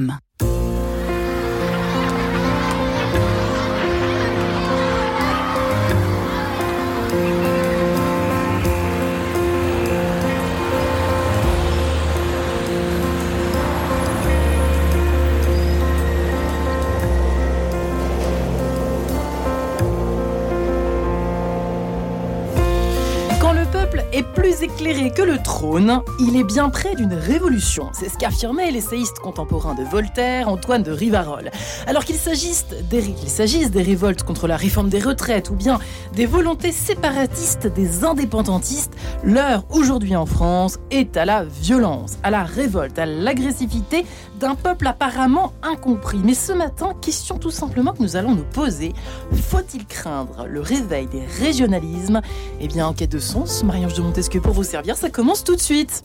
immer. Plus éclairé que le trône, il est bien près d'une révolution. C'est ce qu'affirmait l'essayiste contemporain de Voltaire, Antoine de Rivarol. Alors qu'il s'agisse des, des révoltes contre la réforme des retraites ou bien des volontés séparatistes des indépendantistes, l'heure aujourd'hui en France est à la violence, à la révolte, à l'agressivité d'un peuple apparemment incompris. Mais ce matin, question tout simplement que nous allons nous poser, faut-il craindre le réveil des régionalismes? Eh bien, en quête de sens, Marie-Ange de Montesquieu pour vous servir, ça commence tout de suite.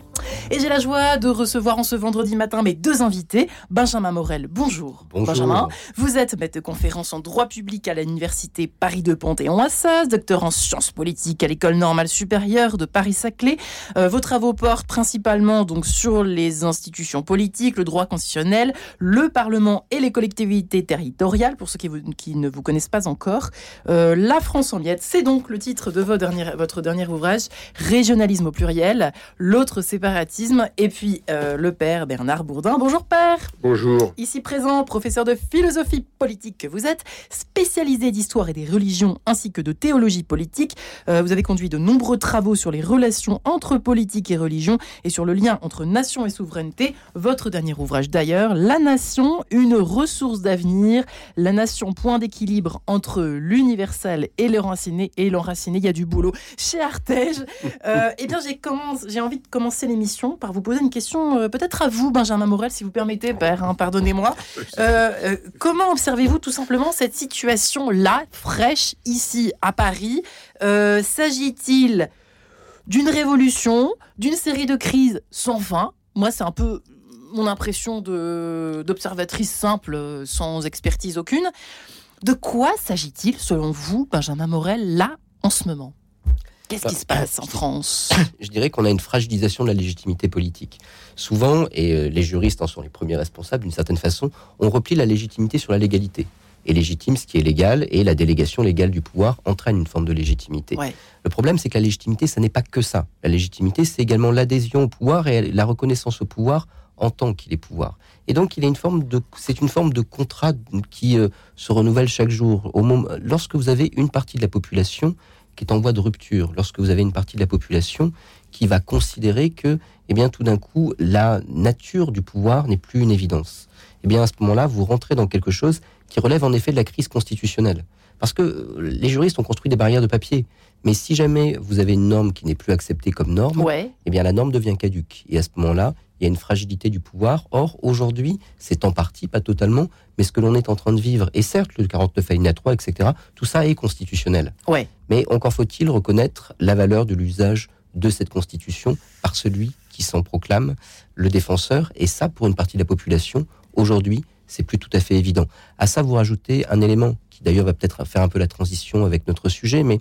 Et j'ai la joie de recevoir en ce vendredi matin mes deux invités. Benjamin Morel, bonjour. Bonjour. Benjamin, vous êtes maître de conférence en droit public à l'université Paris de Panthéon-Assas, docteur en sciences politiques à l'école normale supérieure de Paris-Saclay. Euh, vos travaux portent principalement donc sur les institutions politiques, le droit constitutionnel, le Parlement et les collectivités territoriales, pour ceux qui, ne vous connaissent pas encore. Euh, la France en miettes, c'est donc le titre de votre dernier, votre dernier ouvrage, Régionalisme au pluriel. L'autre, c'est séparatisme. Et puis euh, le père Bernard Bourdin. Bonjour père. Bonjour. Ici présent, professeur de philosophie politique que vous êtes, spécialisé d'histoire et des religions ainsi que de théologie politique. Euh, vous avez conduit de nombreux travaux sur les relations entre politique et religion et sur le lien entre nation et souveraineté. Votre dernier ouvrage d'ailleurs, La Nation, une ressource d'avenir. La Nation, point d'équilibre entre l'universel et l'enraciné. Et l'enraciné, il y a du boulot. Chez Artege, euh, eh bien j'ai envie de commencer par vous poser une question, euh, peut-être à vous, Benjamin Morel, si vous permettez, père, hein, pardonnez-moi. Euh, euh, comment observez-vous tout simplement cette situation-là, fraîche, ici, à Paris S'agit-il d'une révolution, d'une série de crises sans fin? Moi, c'est un peu mon impression d'observatrice simple, sans expertise aucune. De quoi s'agit-il, selon vous, Benjamin Morel, là, en ce moment? Qu'est-ce qui se passe en France? Je dirais qu'on a une fragilisation de la légitimité politique. Souvent, et euh, les juristes en sont les premiers responsables d'une certaine façon, on replie la légitimité sur la légalité. Et légitime ce qui est légal, et la délégation légale du pouvoir entraîne une forme de légitimité. Le problème, c'est que la légitimité, ça n'est pas que ça. La légitimité, c'est également l'adhésion au pouvoir et la reconnaissance au pouvoir en tant qu'il est pouvoir. Et donc, il est une forme de, c'est une forme de contrat qui euh, se renouvelle chaque jour. Au moment, lorsque vous avez une partie de la population qui est en voie de rupture, lorsque vous avez une partie de la population qui va considérer que, eh bien, tout d'un coup, la nature du pouvoir n'est plus une évidence. Eh bien, à ce moment-là, vous rentrez dans quelque chose qui relève en effet de la crise constitutionnelle. Parce que les juristes ont construit des barrières de papier. Mais si jamais vous avez une norme qui n'est plus acceptée comme norme, eh bien, la norme devient caduque. Et à ce moment-là, il y a une fragilité du pouvoir. Or, aujourd'hui, c'est en partie, pas totalement, mais ce que l'on est en train de vivre, et certes, le 49 alinéa 3, etc., tout ça est constitutionnel. Ouais. Mais encore faut-il reconnaître la valeur de l'usage de cette constitution par celui qui s'en proclame le défenseur, et ça, pour une partie de la population, aujourd'hui, c'est plus tout à fait évident. À ça, vous rajoutez un élément qui d'ailleurs va peut-être faire un peu la transition avec notre sujet, mais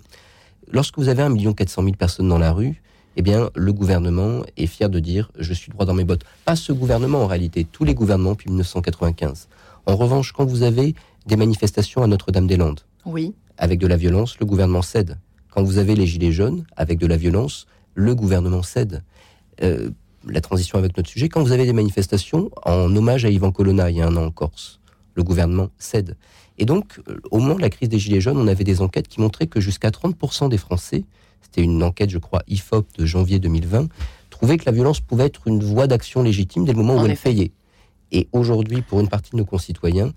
lorsque vous avez 1 400 000 personnes dans la rue, eh bien, le gouvernement est fier de dire je suis droit dans mes bottes. Pas ce gouvernement en réalité, tous les gouvernements depuis 1995. En revanche, quand vous avez des manifestations à Notre-Dame-des-Landes, oui. avec de la violence, le gouvernement cède. Quand vous avez les gilets jaunes avec de la violence, le gouvernement cède. Euh, la transition avec notre sujet, quand vous avez des manifestations en hommage à Ivan Colonna il y a un an en Corse, le gouvernement cède. Et donc, au moment de la crise des Gilets jaunes, on avait des enquêtes qui montraient que jusqu'à 30% des Français c'était une enquête, je crois, IFOP de janvier 2020, trouvait que la violence pouvait être une voie d'action légitime dès le moment où elle payait. Et aujourd'hui, pour une partie de nos concitoyens,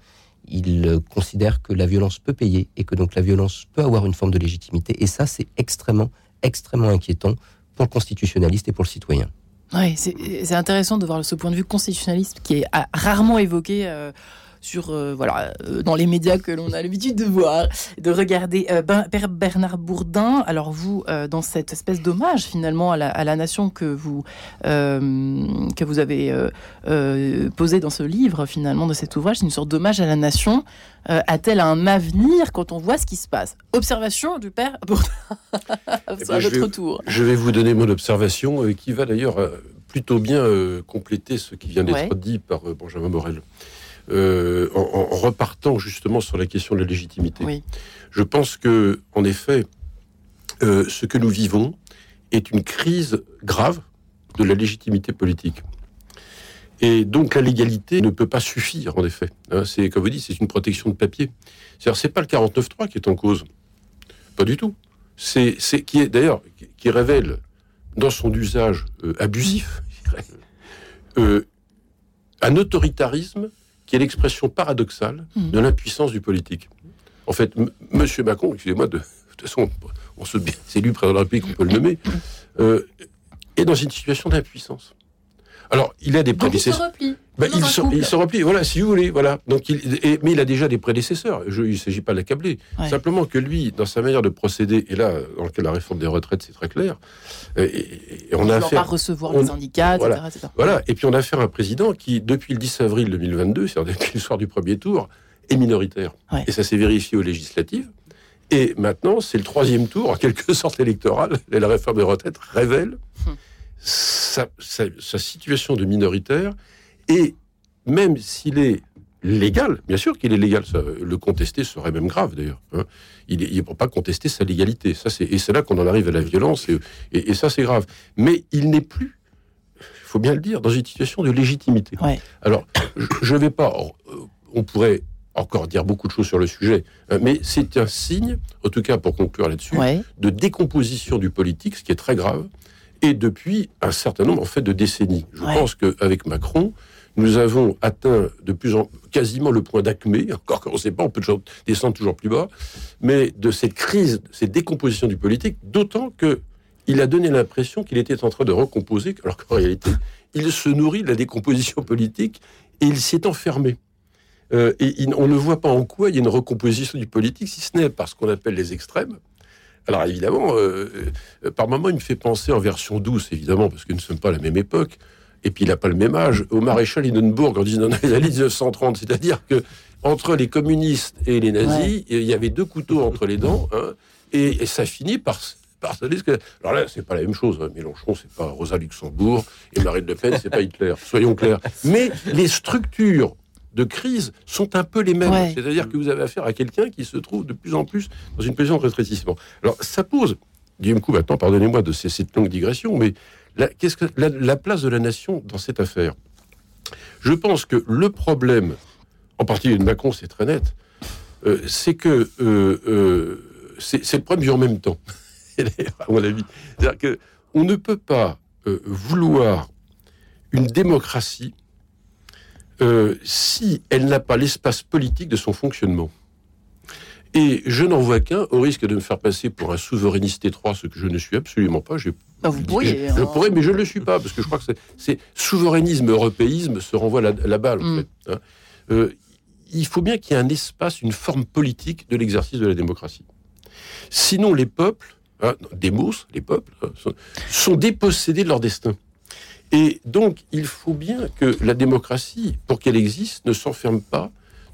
ils considèrent que la violence peut payer et que donc la violence peut avoir une forme de légitimité. Et ça, c'est extrêmement, extrêmement inquiétant pour le constitutionnaliste et pour le citoyen. Oui, c'est intéressant de voir ce point de vue constitutionnaliste qui est rarement évoqué. Euh, sur euh, voilà euh, dans les médias que l'on a l'habitude de voir, de regarder euh, ben, Bernard Bourdin. Alors vous, dans cette espèce d'hommage finalement à la, nation que vous que vous avez posé dans ce livre finalement de cet ouvrage, c'est une sorte d'hommage à la nation. A-t-elle un avenir quand on voit ce qui se passe? Observation du père Bourdin. à eh ben, votre tour. Je vais vous donner mon observation qui va d'ailleurs plutôt bien compléter ce qui vient d'être dit par Benjamin Morel. En, repartant justement sur la question de la légitimité. Je pense que, en effet, ce que nous vivons est une crise grave de la légitimité politique. Et donc la légalité ne peut pas suffire, en effet. Hein, c'est, comme vous dites, c'est une protection de papier. C'est-à-dire, c'est pas le 49.3 qui est en cause. Pas du tout. C'est, c'est qui est d'ailleurs qui révèle dans son usage euh, abusif euh, un autoritarisme qui est l'expression paradoxale mmh. de l'impuissance du politique. En fait, Monsieur Macron, excusez-moi, de, toute façon, on se, c'est lui président de la République, on peut le nommer, euh, est dans une situation d'impuissance. Alors, il a des prédécesseurs. Ben, il, se, il, se, replie, voilà, si vous voulez, voilà. Donc, il, mais il a déjà des prédécesseurs. Je, il ne s'agit pas de l'accabler. Simplement que lui, dans sa manière de procéder, et là, dans le cas de la réforme des retraites, c'est très clair. Et, on a affaire, pas recevoir les syndicats, voilà, etc., Voilà. Et puis on a affaire à un président qui, depuis le 10 avril 2022, c'est-à-dire depuis le soir du premier tour, est minoritaire. Et ça s'est vérifié aux législatives. Et maintenant, c'est le troisième tour, en quelque sorte électoral, et la réforme des retraites révèle hum. Sa, sa situation de minoritaire et même s'il est légal, bien sûr qu'il est légal, le contester serait même grave d'ailleurs. Hein. Il ne peut pas contester sa légalité. Ça, et c'est là qu'on en arrive à la violence, et, ça c'est grave. Mais il n'est plus, il faut bien le dire, dans une situation de légitimité. Alors, je ne vais pas, on pourrait encore dire beaucoup de choses sur le sujet, hein, mais c'est un signe, en tout cas pour conclure là-dessus, de décomposition du politique, ce qui est très grave, et depuis un certain nombre en fait de décennies. Je pense qu'avec Macron, nous avons atteint de plus en quasiment le point d'acmé, encore qu'on ne sait pas, on peut descendre toujours plus bas, mais de cette crise, cette décomposition du politique, d'autant que il a donné l'impression qu'il était en train de recomposer, alors qu'en réalité, il se nourrit de la décomposition politique et il s'est enfermé. Euh, et on ne voit pas en quoi il y a une recomposition du politique, si ce n'est par ce qu'on appelle les extrêmes. Alors évidemment, euh, euh, par moments, il me fait penser en version douce, évidemment, parce que nous ne sommes pas à la même époque, et puis il n'a pas le même âge, au maréchal Hindenburg en 1930. C'est-à-dire que entre les communistes et les nazis, il y avait deux couteaux entre les dents, hein, et, ça finit par par que... Alors là, c'est pas la même chose. Hein. Mélenchon, c'est pas Rosa Luxembourg, et Marine Le Pen, c'est pas Hitler. Soyons clairs. Mais les structures de crise sont un peu les mêmes. C'est-à-dire que vous avez affaire à quelqu'un qui se trouve de plus en plus dans une position de rétrécissement. Alors ça pose, du coup maintenant, pardonnez-moi de cette longue digression, mais qu'est-ce que la, place de la nation dans cette affaire? Je pense que le problème, en particulier de Macron, c'est très net, euh, c'est que euh, euh, c'est le problème du en même temps, à mon avis. C'est-à-dire que on ne peut pas vouloir une démocratie si elle n'a pas l'espace politique de son fonctionnement. Et je n'en vois qu'un, au risque de me faire passer pour un souverainiste étroit, ce que je ne suis absolument pas. Ah, vous pourriez. Je hein. pourrais, mais je ne le suis pas, parce que je crois que c'est souverainisme, européisme se renvoie la, la balle, en mm. fait. Hein. Euh, il faut bien qu'il y ait un espace, une forme politique de l'exercice de la démocratie. Sinon, les peuples, hein, des mousses, les peuples, sont, sont dépossédés de leur destin. Et donc, il faut bien que la démocratie, pour qu'elle existe, ne s'enferme pas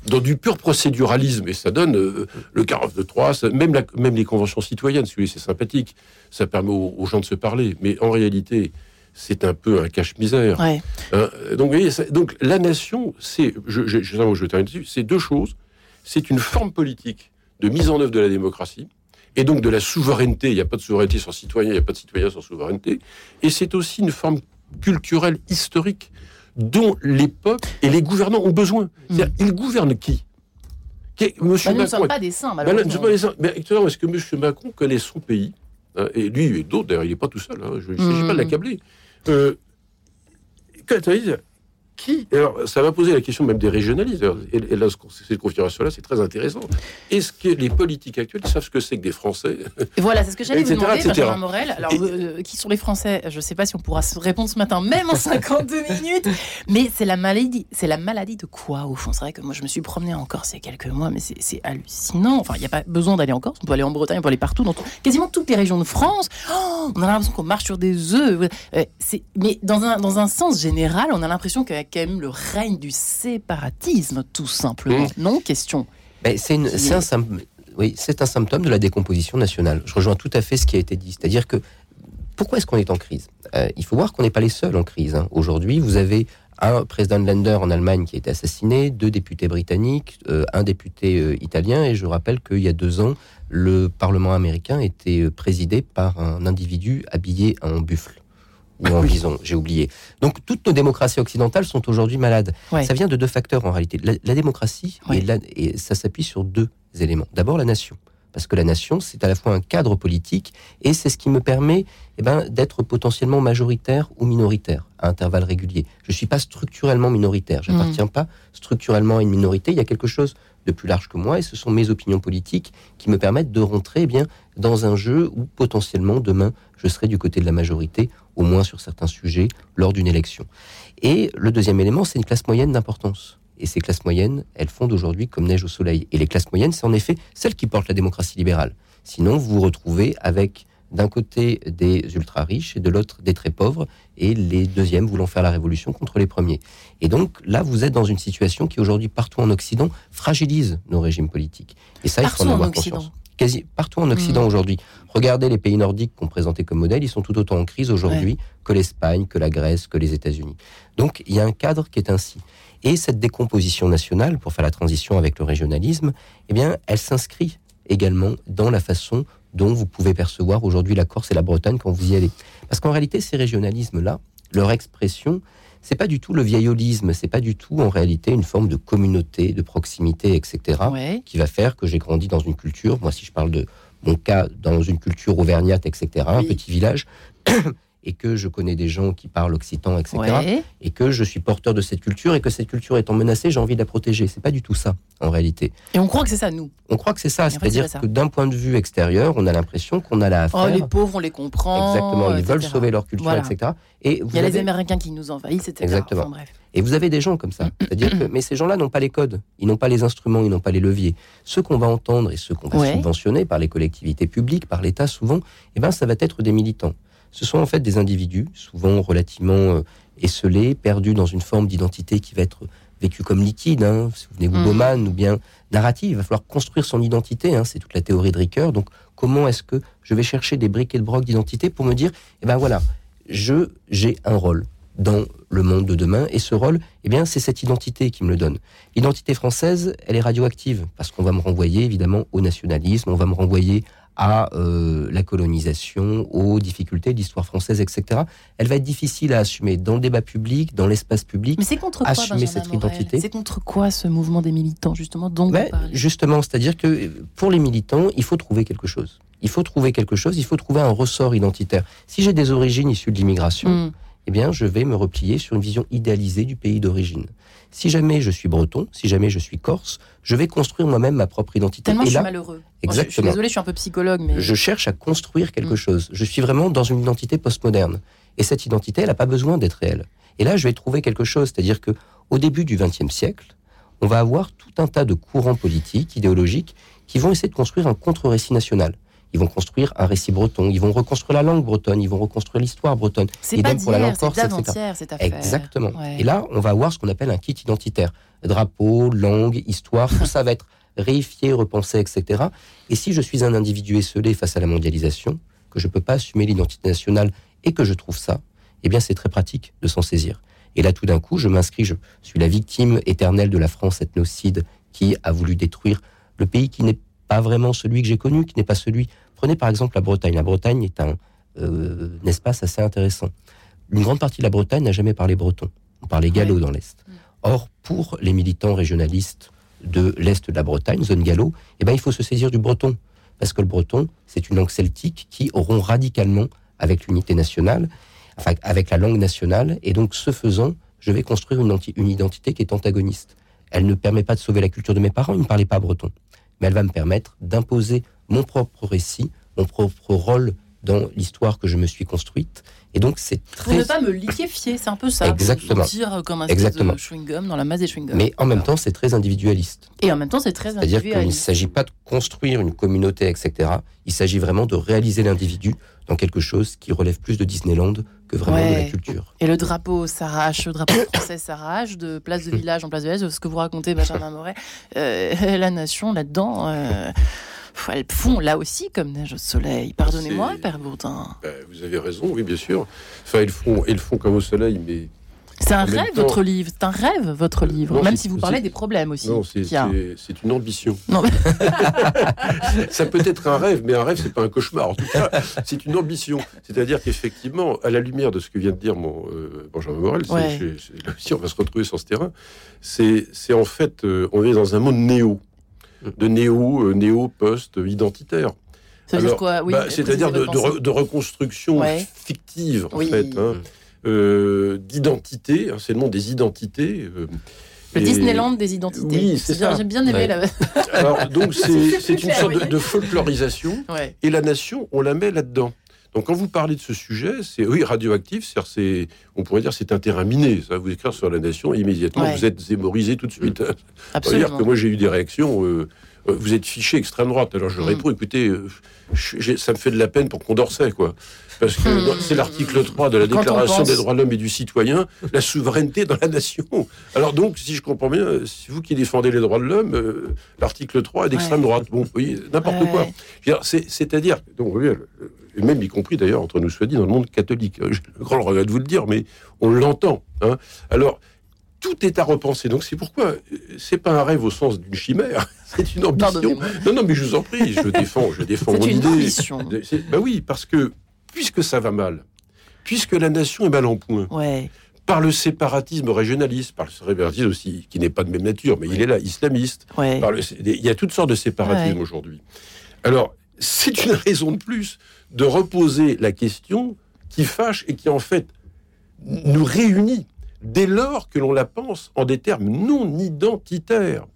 dans du pur procéduralisme, et ça donne euh, le 49 de 3, même, même les conventions citoyennes, voulez, c'est sympathique, ça permet aux, gens de se parler, mais en réalité, c'est un peu un cache-misère. Hein, donc, voyez, donc, la nation, c'est, je, je, je, je termine dessus, c'est deux choses. C'est une forme politique de mise en œuvre de la démocratie, et donc de la souveraineté. Il n'y a pas de souveraineté sans citoyen, il n'y a pas de citoyen sans souveraineté. Et c'est aussi une forme culturelle historique dont les peuples et les gouvernants ont besoin. Hmm. Ils gouvernent qui? Monsieur bah, nous ne sommes pas des saints, malheureusement. Mais est-ce que M. Macron connaît son pays? Hein, Et lui et d'autres, d'ailleurs, il n'est pas tout seul. Hein, je ne s'agit pas de l'accabler. Euh, alors, ça va poser la question même des régionalistes. Et, là, cette configuration-là, c'est très intéressant. Est-ce que les politiques actuels savent ce que c'est que des Français Voilà, c'est ce que j'allais vous demander, Benjamin Morel. Alors, euh, qui sont les Français? Je ne sais pas si on pourra se répondre ce matin, même en 52 minutes. Mais c'est la maladie. C'est la maladie de quoi, au fond? C'est vrai que moi, je me suis promené en Corse il y a quelques mois, mais c'est hallucinant. Enfin, il n'y a pas besoin d'aller en Corse. On peut aller en Bretagne, on peut aller partout, dans quasiment toutes les régions de France. Oh, on a l'impression qu'on marche sur des œufs. Euh, mais dans un, dans un sens général, on a l'impression que quand même le règne du séparatisme, tout simplement. Mmh. Non Question. c'est un, oui, un symptôme de la décomposition nationale. Je rejoins tout à fait ce qui a été dit. C'est-à-dire que pourquoi est-ce qu'on est en crise? Euh, Il faut voir qu'on n'est pas les seuls en crise. Hein. Aujourd'hui, vous avez un président de Länder en Allemagne qui a été assassiné, deux députés britanniques, euh, un député euh, italien, et je rappelle qu'il y a deux ans, le Parlement américain était présidé par un individu habillé en buffle ou en bison, j'ai oublié. Donc toutes nos démocraties occidentales sont aujourd'hui malades. Ça vient de deux facteurs en réalité. La, démocratie, et ça s'appuie sur deux éléments. D'abord la nation parce que la nation, c'est à la fois un cadre politique et c'est ce qui me permet eh ben, d'être potentiellement majoritaire ou minoritaire à intervalles réguliers. Je ne suis pas structurellement minoritaire, je n'appartiens mm. pas structurellement à une minorité, il y a quelque chose de plus large que moi et ce sont mes opinions politiques qui me permettent de rentrer eh bien, dans un jeu où potentiellement demain je serai du côté de la majorité, au moins sur certains sujets, lors d'une élection. Et le deuxième élément, c'est une classe moyenne d'importance. Et ces classes moyennes, elles fondent aujourd'hui comme neige au soleil. Et les classes moyennes, c'est en effet celles qui portent la démocratie libérale. Sinon, vous vous retrouvez avec d'un côté des ultra riches et de l'autre des très pauvres, et les deuxièmes voulant faire la révolution contre les premiers. Et donc là, vous êtes dans une situation qui aujourd'hui, partout en Occident, fragilise nos régimes politiques. Et ça, il faut en avoir conscience. Quasi partout en Occident hmm. aujourd'hui. Regardez les pays nordiques qu'on présentait comme modèle, ils sont tout autant en crise aujourd'hui que l'Espagne, que la Grèce, que les États-Unis. Donc il y a un cadre qui est ainsi. Et cette décomposition nationale, pour faire la transition avec le régionalisme, eh bien, elle s'inscrit également dans la façon dont vous pouvez percevoir aujourd'hui la Corse et la Bretagne quand vous y allez. Parce qu'en réalité, ces régionalismes-là, leur expression, c'est pas du tout le vieillolisme, c'est pas du tout en réalité une forme de communauté, de proximité, etc., qui va faire que j'ai grandi dans une culture. Moi, si je parle de mon cas, dans une culture auvergnate, etc., un petit village, et que je connais des gens qui parlent occitan, etc., et que je suis porteur de cette culture, et que cette culture étant menacée, j'ai envie de la protéger. C'est pas du tout ça, en réalité. Et on croit que c'est ça, nous. On croit que c'est ça. C'est-à-dire que d'un point de vue extérieur, on a l'impression qu'on a la affaire. Oh, les pauvres, on les comprend. Exactement, ils veulent sauver leur culture, etc. Et Il y a les Américains qui nous envahissent, etc. Exactement. bref. Et vous avez des gens comme ça. C'est-à-dire que, mais ces gens-là n'ont pas les codes, ils n'ont pas les instruments, ils n'ont pas les leviers. Ceux qu'on va entendre et ceux qu'on va subventionner par les collectivités publiques, par l'État souvent, eh ben, ça va être des militants ce sont en fait des individus, souvent relativement euh, esselés, perdus dans une forme d'identité qui va être vécue comme liquide. Hein. Si vous venez mmh. Bauman, ou bien narrative, il va falloir construire son identité. Hein. C'est toute la théorie de Ricoeur. Donc, comment est-ce que je vais chercher des briques et de brocs d'identité pour me dire, eh ben voilà, je j'ai un rôle dans le monde de demain. Et ce rôle, eh bien, c'est cette identité qui me le donne. L'identité française, elle est radioactive parce qu'on va me renvoyer évidemment au nationalisme, on va me renvoyer à euh, la colonisation, aux difficultés de l'histoire française, etc. Elle va être difficile à assumer dans le débat public, dans l'espace public. Mais c'est contre quoi, assumer cette identité. C'est contre quoi ce mouvement des militants, justement ben, Justement, c'est-à-dire que pour les militants, il faut trouver quelque chose. Il faut trouver quelque chose, il faut trouver un ressort identitaire. Si j'ai des origines issues de l'immigration, hmm. eh bien, je vais me replier sur une vision idéalisée du pays d'origine. Si jamais je suis breton, si jamais je suis corse, je vais construire moi-même ma propre identité. Tellement je suis malheureux. Exactement. je, suis désolé, je suis un peu psychologue, mais je cherche à construire quelque mm. chose. Je suis vraiment dans une identité postmoderne, et cette identité, elle n'a pas besoin d'être réelle. Et là, je vais trouver quelque chose, c'est-à-dire que au début du XXe siècle, on va avoir tout un tas de courants politiques, idéologiques, qui vont essayer de construire un contre-récit national ils vont construire un récit breton, ils vont reconstruire la langue bretonne, ils vont reconstruire l'histoire bretonne. C'est pas pour la langue corse, cette affaire. Exactement. Et là, on va avoir ce qu'on appelle un kit identitaire. Drapeau, langue, histoire, tout ça va être réifié, repensé, etc. Et si je suis un individu esselé face à la mondialisation, que je ne peux pas assumer l'identité nationale et que je trouve ça, eh bien c'est très pratique de s'en saisir. Et là, tout d'un coup, je m'inscris, je suis la victime éternelle de la France ethnocide qui a voulu détruire le pays qui n'est pas vraiment celui que j'ai connu, qui n'est pas celui Prenez par exemple la Bretagne. La Bretagne est un, euh, espace assez intéressant. Une grande partie de la Bretagne n'a jamais parlé breton. On parlait gallo dans l'Est. Mm. Or, pour les militants régionalistes de l'Est de la Bretagne, zone gallo, eh ben, il faut se saisir du breton. Parce que le breton, c'est une langue celtique qui rompt radicalement avec l'unité nationale, enfin, avec la langue nationale. Et donc, ce faisant, je vais construire une, une identité qui est antagoniste. Elle ne permet pas de sauver la culture de mes parents, ils ne parlaient pas breton. Mais elle va me permettre d'imposer mon propre récit, mon propre rôle dans l'histoire que je me suis construite. Et donc, c'est très... Pour ne pas me liquéfier, c'est un peu ça. Exactement. Dire comme un Exactement. chewing-gum dans la masse des chewing-gums. Mais en même temps, c'est très individualiste. Et en même temps, c'est très individualiste. C'est-à-dire qu'il ne s'agit pas de construire une communauté, etc. Il s'agit vraiment de réaliser l'individu dans quelque chose qui relève plus de Disneyland que vraiment de la culture. Et le drapeau s'arrache, le drapeau français s'arrache de place de village en place de village. Ce que vous racontez, Benjamin Moret, euh, la nation là-dedans... Euh, elles font là aussi comme neige au soleil. Pardonnez-moi, Père Bourdin. Ben, vous avez raison, oui, bien sûr. Enfin, elles font, elles font comme au soleil, mais c'est un rêve, votre livre. C'est un rêve, votre livre. Même si vous parlez des problèmes aussi. Non, c'est une ambition. Non. ça peut être un rêve, mais un rêve, c'est pas un cauchemar. En tout cas, c'est une ambition. C'est-à-dire qu'effectivement, à la lumière de ce que vient de dire mon euh, Benjamin Morel, si on va se retrouver sur ce terrain, c'est en fait, euh, on est dans un monde néo, de néo, euh, néo post identitaire. Bah, c'est-à-dire de, reconstruction fictive, en fait. Hein. Euh, d'identité. Hein, c'est le monde des identités. Euh, le Disneyland des identités. Oui, c'est ça. J'ai bien aimé la. donc c'est une sorte de, folklorisation. Et la nation, on la met là-dedans. Donc quand vous parlez de ce sujet, c'est oui radioactif, c'est on pourrait dire c'est un terrain miné. Ça vous écrire sur la nation immédiatement, vous êtes zémorisé tout de suite. Absolument. dire que moi j'ai eu des réactions. Euh, euh, vous êtes fiché extrême droite. Alors je mm. réponds, écoutez, euh, ça me fait de la peine pour Condorcet, quoi. Parce que mm. c'est l'article 3 de la Déclaration des droits de l'homme et du citoyen, la souveraineté dans la nation. Alors donc, si je comprends bien, si vous qui défendez les droits de l'homme, l'article 3 est d'extrême droite. Bon, oui, n'importe quoi. C'est-à-dire, donc, et même y compris d'ailleurs, entre nous soit dit, dans le monde catholique. J'ai le grand regret de vous le dire, mais on l'entend. Hein. Alors, tout est à repenser. Donc c'est pourquoi c'est pas un rêve au sens d'une chimère, c'est une ambition. Non, non, mais je vous en prie, je défends, je défends mon une idée. Ambition. Bah oui, parce que puisque ça va mal, puisque la nation est mal en point, par le séparatisme régionaliste, par le séparatisme aussi qui n'est pas de même nature, mais il est là, islamiste. il y a toutes sortes de séparatisme aujourd'hui. Alors c'est une raison de plus de reposer la question qui fâche et qui en fait nous réunit dès lors que l'on la pense en des termes non identitaires.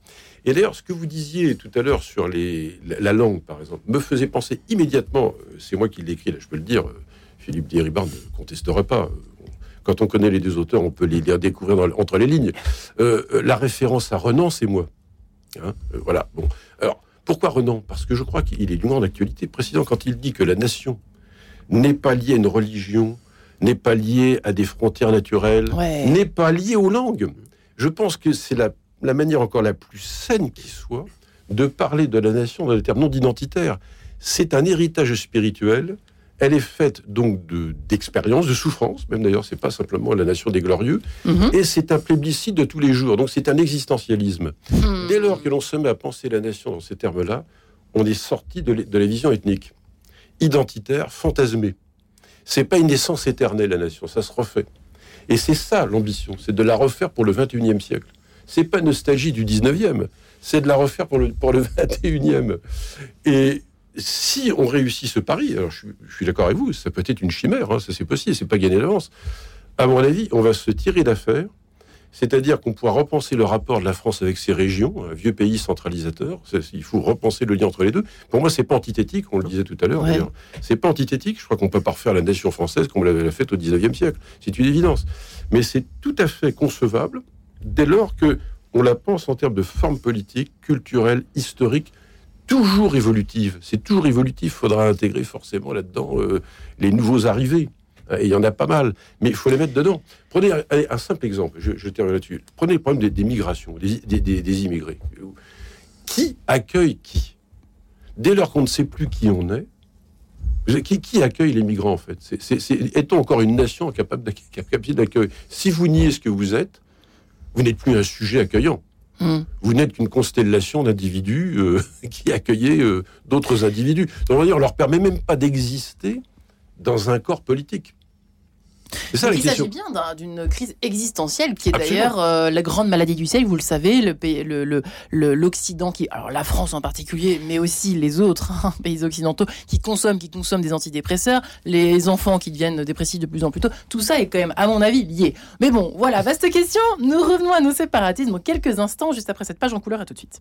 Et d'ailleurs, ce que vous disiez tout à l'heure sur la, langue, par exemple, me faisait penser immédiatement, euh, c'est moi qui l'écris, là, je peux le dire, euh, Philippe Dieribard ne contestera pas. Euh, quand on connaît les deux auteurs, on peut les découvrir entre les lignes. la référence à Renan, c'est moi. Hein, voilà. Bon. Alors, pourquoi Renan? Parce que je crois qu'il est d'une grande actualité. Précisément quand il dit que la nation n'est pas liée à une religion, n'est pas lié à des frontières naturelles, n'est pas lié aux langues. Je pense que c'est la, manière encore la plus saine qui soit de parler de la nation dans des termes non identitaires. C'est un héritage spirituel. Elle est faite donc de d'expériences, de souffrances, même d'ailleurs, c'est pas simplement la nation des glorieux, mhm. et c'est un plébiscite de tous les jours. Donc c'est un existentialisme. Mhm. Dès lors que l'on se met à penser la nation dans ces termes-là, on est sorti de, de la vision ethnique, identitaire, fantasmée. C'est pas une essence éternelle, la nation, ça se refait. Et c'est ça l'ambition, c'est de la refaire pour le 21e siècle. C'est pas nostalgie du 19e, c'est de la refaire pour le, pour le 21e. Et si on réussit ce pari, alors je, suis d'accord avec vous, ça peut être une chimère, hein, ça c'est possible, c'est pas gagné d'avance. À mon avis, on va se tirer d'affaire c'est-à-dire qu'on pourra repenser le rapport de la France avec ses régions, un vieux pays centralisateur. Il faut repenser le lien entre les deux. Pour moi, c'est pas antithétique, on le disait tout à l'heure. C'est pas antithétique. Je crois qu'on peut pas refaire la nation française comme on l'avait faite au 19e siècle. C'est une évidence. Mais c'est tout à fait concevable dès lors que on la pense en termes de forme politique, culturelle, historique, toujours évolutive. C'est toujours évolutif. Il faudra intégrer forcément là-dedans euh, les nouveaux arrivés. Et il y en a pas mal, mais il faut les mettre dedans. Prenez un, simple exemple, je, termine là-dessus. Prenez le problème des, migrations, des, immigrés. Qui accueille qui? Dès lors qu'on ne sait plus qui on est, qui, accueille les migrants en fait? Est-on encore une nation capable d'accueillir? Si vous niez ce que vous êtes, vous n'êtes plus un sujet accueillant. Hmm. Vous n'êtes qu'une constellation d'individus euh, qui accueillent euh, d'autres individus. On, on leur permet même pas d'exister dans un corps politique. Il s'agit bien d'une crise existentielle qui est d'ailleurs euh, la grande maladie du siècle, vous le savez, l'Occident, le, qui, alors la France en particulier, mais aussi les autres hein, pays occidentaux qui consomment, qui consomment des antidépresseurs, les enfants qui deviennent dépressifs de plus en plus tôt, tout ça est quand même, à mon avis, lié. Mais bon, voilà, vaste question, nous revenons à nos séparatismes dans quelques instants, juste après cette page en couleur, à tout de suite.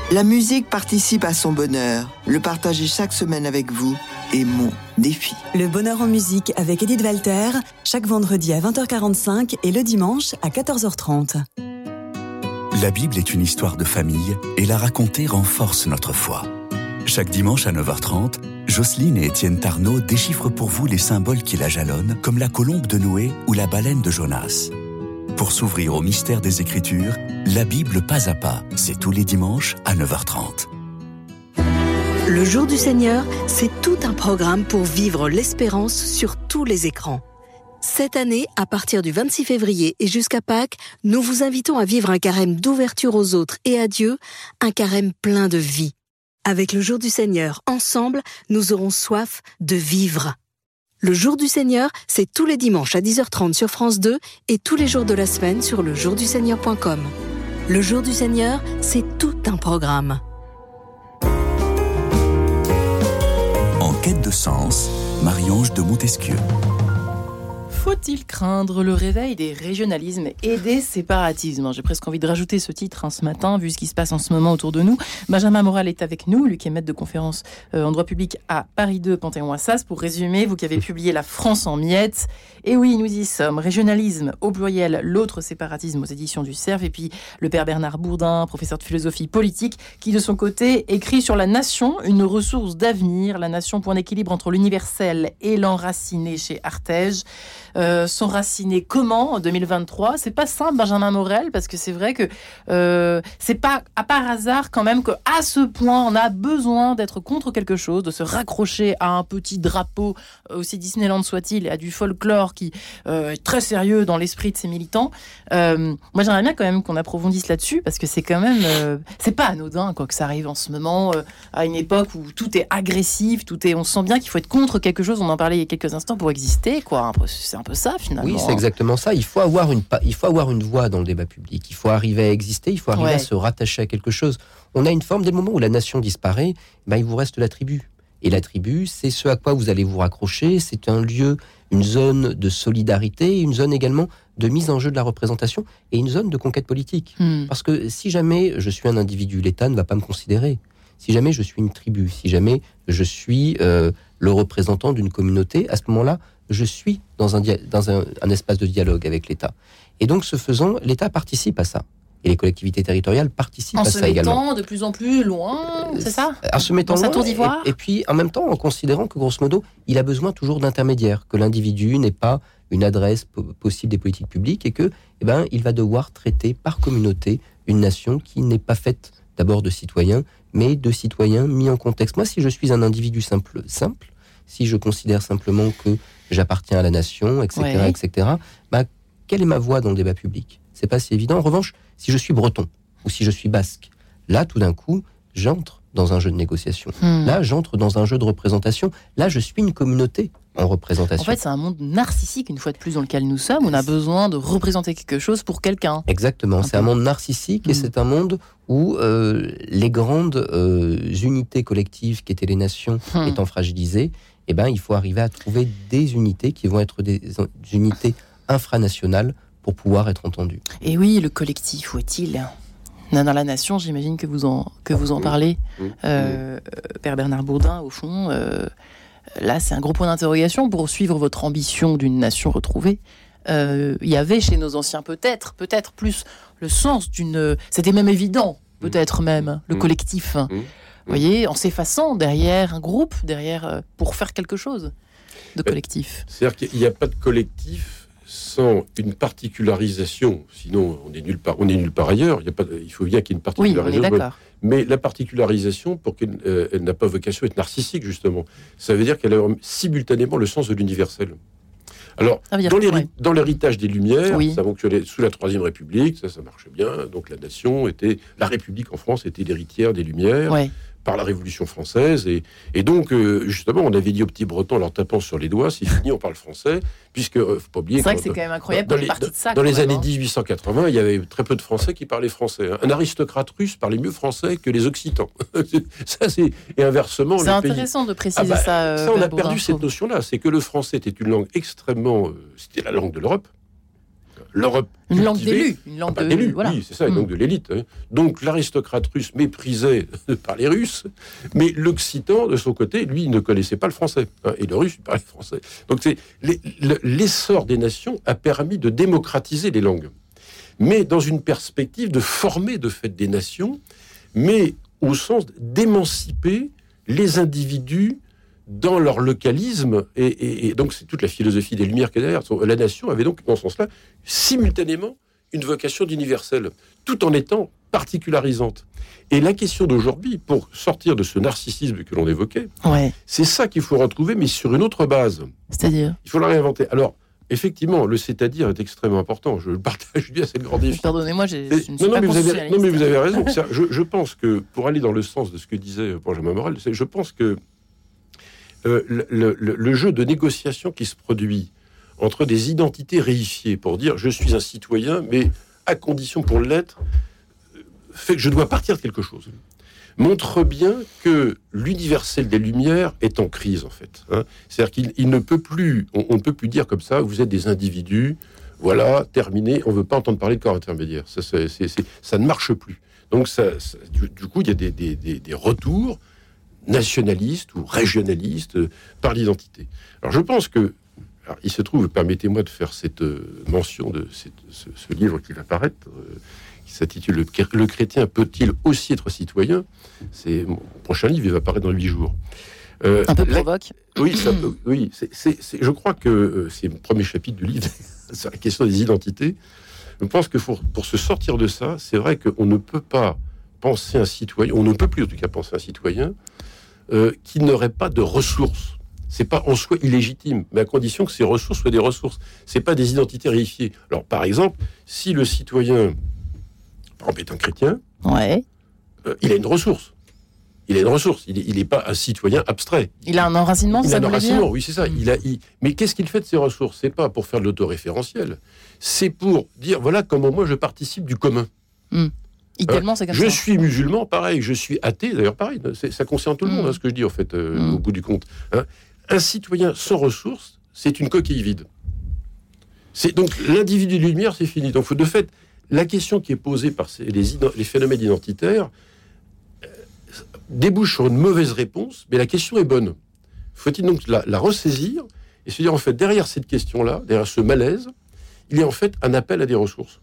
La musique participe à son bonheur. Le partager chaque semaine avec vous est mon défi. Le bonheur en musique avec Edith Walter, chaque vendredi à 20h45 et le dimanche à 14h30. La Bible est une histoire de famille et la raconter renforce notre foi. Chaque dimanche à 9h30, Jocelyne et Étienne Tarnot déchiffrent pour vous les symboles qui la jalonnent, comme la colombe de Noé ou la baleine de Jonas. Pour s'ouvrir au mystère des Écritures, la Bible pas à pas, c'est tous les dimanches à 9h30. Le jour du Seigneur, c'est tout un programme pour vivre l'espérance sur tous les écrans. Cette année, à partir du 26 février et jusqu'à Pâques, nous vous invitons à vivre un carême d'ouverture aux autres et à Dieu, un carême plein de vie. Avec le jour du Seigneur, ensemble, nous aurons soif de vivre. Le jour du Seigneur, c'est tous les dimanches à 10h30 sur France 2 et tous les jours de la semaine sur lejourduseigneur.com. Le jour du Seigneur, c'est tout un programme. En quête de sens, Marie-Ange de Montesquieu. Faut-il craindre le réveil des régionalismes et des séparatismes J'ai presque envie de rajouter ce titre hein, ce matin, vu ce qui se passe en ce moment autour de nous. Benjamin Moral est avec nous, lui qui est maître de conférence euh, en droit public à Paris 2, Panthéon-Assas. Pour résumer, vous qui avez publié La France en miettes. Et oui, nous y sommes. Régionalisme au pluriel, l'autre séparatisme aux éditions du CERF. Et puis le père Bernard Bourdin, professeur de philosophie politique, qui de son côté écrit sur la nation, une ressource d'avenir. La nation, point d'équilibre entre l'universel et l'enraciné chez Artege. Euh, s'enraciner comment en 2023 C'est pas simple, Benjamin Morel, parce que c'est vrai que euh, c'est pas à part hasard quand même que à ce point on a besoin d'être contre quelque chose, de se raccrocher à un petit drapeau, euh, aussi Disneyland soit-il, à du folklore qui est très sérieux dans l'esprit de ses militants. moi, j'aimerais bien quand même qu'on approfondisse là-dessus, parce que c'est quand même c'est pas anodin quoi que ça arrive en ce moment à une époque où tout est agressif, tout est, on sent bien qu'il faut être contre quelque chose. On en parlait il y a quelques instants pour exister, quoi. C'est un peu ça finalement. Oui, c'est exactement ça. Il faut avoir une il faut avoir une voix dans le débat public. Il faut arriver à exister. Il faut arriver à se rattacher à quelque chose. On a une forme dès le moment où la nation disparaît, ben, il vous reste la tribu. Et la tribu, c'est ce à quoi vous allez vous raccrocher. C'est un lieu, une zone de solidarité, une zone également de mise en jeu de la représentation et une zone de conquête politique. Hmm. Parce que si jamais je suis un individu, l'État ne va pas me considérer. Si jamais je suis une tribu, si jamais je suis euh, le représentant d'une communauté, à ce moment-là, je suis dans un, dans un, espace de dialogue avec l'État. Et donc, ce faisant, l'État participe à ça. Et les collectivités territoriales participent à ça également. En se mettant de plus en plus loin, c'est ça En se mettant loin. Et, et, puis, en même temps, en considérant que, grosso modo, il a besoin toujours d'intermédiaires, que l'individu n'est pas une adresse possible des politiques publiques et que, eh ben, il va devoir traiter par communauté une nation qui n'est pas faite d'abord de citoyens, mais de citoyens mis en contexte. Moi, si je suis un individu simple, simple, si je considère simplement que j'appartiens à la nation, etc., etc., bah, quelle est ma voix dans le débat public? C'est pas si évident. En revanche, si je suis breton ou si je suis basque, là, tout d'un coup, j'entre dans un jeu de négociation. Hmm. Là, j'entre dans un jeu de représentation. Là, je suis une communauté en représentation. En fait, c'est un monde narcissique, une fois de plus, dans lequel nous sommes. On a besoin de représenter quelque chose pour quelqu'un. Exactement. C'est un monde narcissique et hmm. c'est un monde où euh, les grandes euh, unités collectives qui étaient les nations hmm. étant fragilisées, eh ben, il faut arriver à trouver des unités qui vont être des unités infranationales pour pouvoir être entendues. Et oui, le collectif, où est-il? Dans la nation, j'imagine que vous en, que vous en parlez, euh, Père Bernard Bourdin, au fond. Euh, là, c'est un gros point d'interrogation pour suivre votre ambition d'une nation retrouvée. Euh, il y avait chez nos anciens peut-être, peut-être plus le sens d'une. C'était même évident, peut-être même, le collectif. Vous voyez, en s'effaçant derrière un groupe, derrière euh, pour faire quelque chose de collectif. C'est-à-dire qu'il n'y a pas de collectif sans une particularisation. Sinon, on est nulle part, on est nulle part ailleurs. Il, y a pas, il faut bien qu'il y ait une particularisation. Oui, mais la particularisation, pour qu'elle euh, n'a pas vocation à être narcissique, justement, ça veut dire qu'elle a simultanément le sens de l'universel. Alors, dans l'héritage des Lumières, ça fonctionnait sous la Troisième République, ça, ça marchait bien. Donc la nation était, la République en France était l'héritière des Lumières par la Révolution française. Et, et donc, euh, justement, on avait dit aux petits Bretons en leur tapant sur les doigts, c'est fini, on parle français, puisque, euh, faut pas oublier... C'est vrai que c'est quand même incroyable dans, les, de ça. Dans les années 1880, hein. il y avait très peu de Français qui parlaient français. Hein. Un aristocrate russe parlait mieux français que les Occitans. ça, c'est... Et inversement... C'est intéressant de préciser ah bah, ça. Euh, ça, on a perdu cette notion-là. C'est que le français était une langue extrêmement... c'était la langue de l'Europe. l'Europe. Une langue d'élu. Une langue ah, d'élu, oui, c'est ça, une langue de l'élite. Hein. Donc l'aristocrate russe méprisait par les Russes, mais l'Occitan, de son côté, lui, ne connaissait pas le français. Hein, et le russe, il parlait français. Donc c'est l'essor des nations a permis de démocratiser les langues. Mais dans une perspective de former de fait des nations, mais au sens d'émanciper les individus dans leur localisme, et, donc c'est toute la philosophie des Lumières qui est derrière. La nation avait donc, dans ce sens-là, simultanément une vocation d'universel, tout en étant particularisante. Et la question d'aujourd'hui, pour sortir de ce narcissisme que l'on évoquait, c'est ça qu'il faut retrouver, mais sur une autre base. C'est-à-dire Il faut la réinventer. Alors, effectivement, le c'est-à-dire est extrêmement important. Je partage bien cette grande défi. Pardonnez-moi, je, ne suis non, pas mais vous avez, non, mais vous avez raison. je, je, pense que, pour aller dans le sens de ce que disait Benjamin Morel, je pense que euh, le, jeu de négociation qui se produit entre des identités réifiées pour dire je suis un citoyen, mais à condition pour l'être, fait que je dois partir de quelque chose, montre bien que l'universel des Lumières est en crise en fait. Hein. C'est-à-dire qu'il ne peut plus, on, ne peut plus dire comme ça, vous êtes des individus, voilà, terminé, on ne veut pas entendre parler de corps intermédiaire. Ça, ça ne marche plus. Donc ça, du, coup, il y a des, des retours nationaliste ou régionaliste euh, par l'identité. Alors je pense que, il se trouve, permettez-moi de faire cette euh, mention de ce, livre qui va paraître, euh, qui s'intitule le, chrétien peut-il aussi être citoyen? C'est mon prochain livre, il va paraître dans huit jours. Un peu provoque. Oui, ça, oui je crois que c'est le premier chapitre du livre sur la question des identités. Je pense que pour, pour se sortir de ça, c'est vrai qu'on ne peut pas penser un citoyen, on ne peut plus en tout cas penser un citoyen euh, qui n'aurait pas de ressources. C'est pas en soi illégitime, mais à condition que ces ressources soient des ressources. C'est pas des identités réifiées. Alors, par exemple, si le citoyen, par exemple, est un chrétien, ouais. Euh, il a une ressource. Il a une ressource. Il n'est pas un citoyen abstrait. Il a un enracinement, il a un enracinement, oui, c'est ça. Il a, Mais qu'est-ce qu'il fait de ces ressources? C'est pas pour faire de l'autoréférentiel. C'est pour dire voilà comment moi je participe du commun. Hmm je suis musulman, pareil. Je suis athée, d'ailleurs, pareil. Ça concerne tout le monde, mm. hein, ce que je dis, en fait, euh, mm. au bout du compte. Hein. Un citoyen sans ressources, c'est une coquille vide. C'est donc l'individu de lumière, c'est fini. Donc, de fait, la question qui est posée par les, phénomènes identitaires euh, débouche sur une mauvaise réponse, mais la question est bonne. Faut-il donc la, la, ressaisir et se dire, en fait, derrière cette question-là, derrière ce malaise, il y a en fait un appel à des ressources.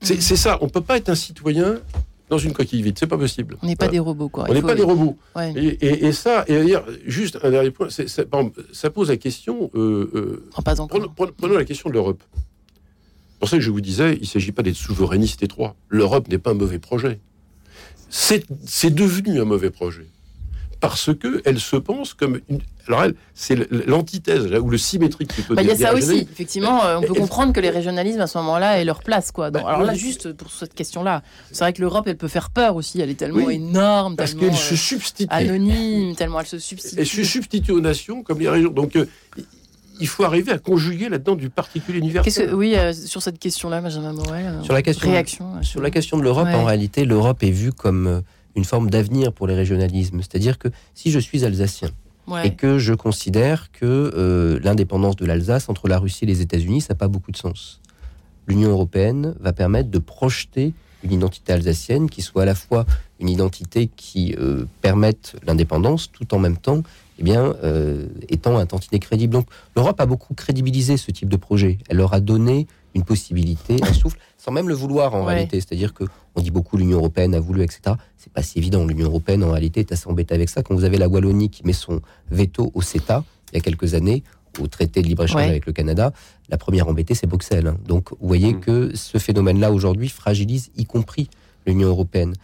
C'est ça, on peut pas être un citoyen dans une coquille vide, c'est pas possible. On n'est pas des robots, quoi. On n'est pas des robots. Et, ça, et dire, juste un dernier point, ça, pose la question. Euh, euh, prenons, la question de l'Europe. Pour ça que je vous disais, il ne s'agit pas d'être souverainiste étroit. L'Europe n'est pas un mauvais projet. C'est devenu un mauvais projet parce que elle se pense comme une. Alors elle, c'est l'antithèse ou le symétrique plutôt. Bah, il y a ça aussi. Effectivement, euh, on peut comprendre que les régionalismes à ce moment-là aient leur place, quoi. Bah, alors là, juste pour cette question-là, c'est vrai que l'Europe, elle peut faire peur aussi. Elle est tellement énorme, parce qu'elle se euh, substitue anonyme, tellement elle se substitue. Elle se substitue aux nations comme les régions. Donc euh, il faut arriver à conjuguer là-dedans du particulier universel. oui, sur cette question-là, Benjamin Morel. Sur la question, réaction, sur la question de l'Europe, en réalité, l'Europe est vue comme une forme d'avenir pour les régionalismes. C'est-à-dire que si je suis alsacien et que je considère que euh, l'indépendance de l'Alsace entre la Russie et les États-Unis, ça n'a pas beaucoup de sens. L'Union européenne va permettre de projeter une identité alsacienne qui soit à la fois une identité qui euh, permette l'indépendance tout en même temps eh bien, euh, étant un tantinet crédible. Donc l'Europe a beaucoup crédibilisé ce type de projet. Elle leur a donné une possibilité, un souffle, sans même le vouloir en réalité. C'est-à-dire que on dit beaucoup l'Union européenne a voulu, etc. C'est pas si évident. L'Union européenne en réalité est assez embêtée avec ça. Quand vous avez la Wallonie qui met son veto au CETA il y a quelques années, au traité de libre-échange avec le Canada, la première embêtée, c'est Bruxelles. Donc, vous voyez mm. que ce phénomène-là, aujourd'hui, fragilise y compris l'Union européenne.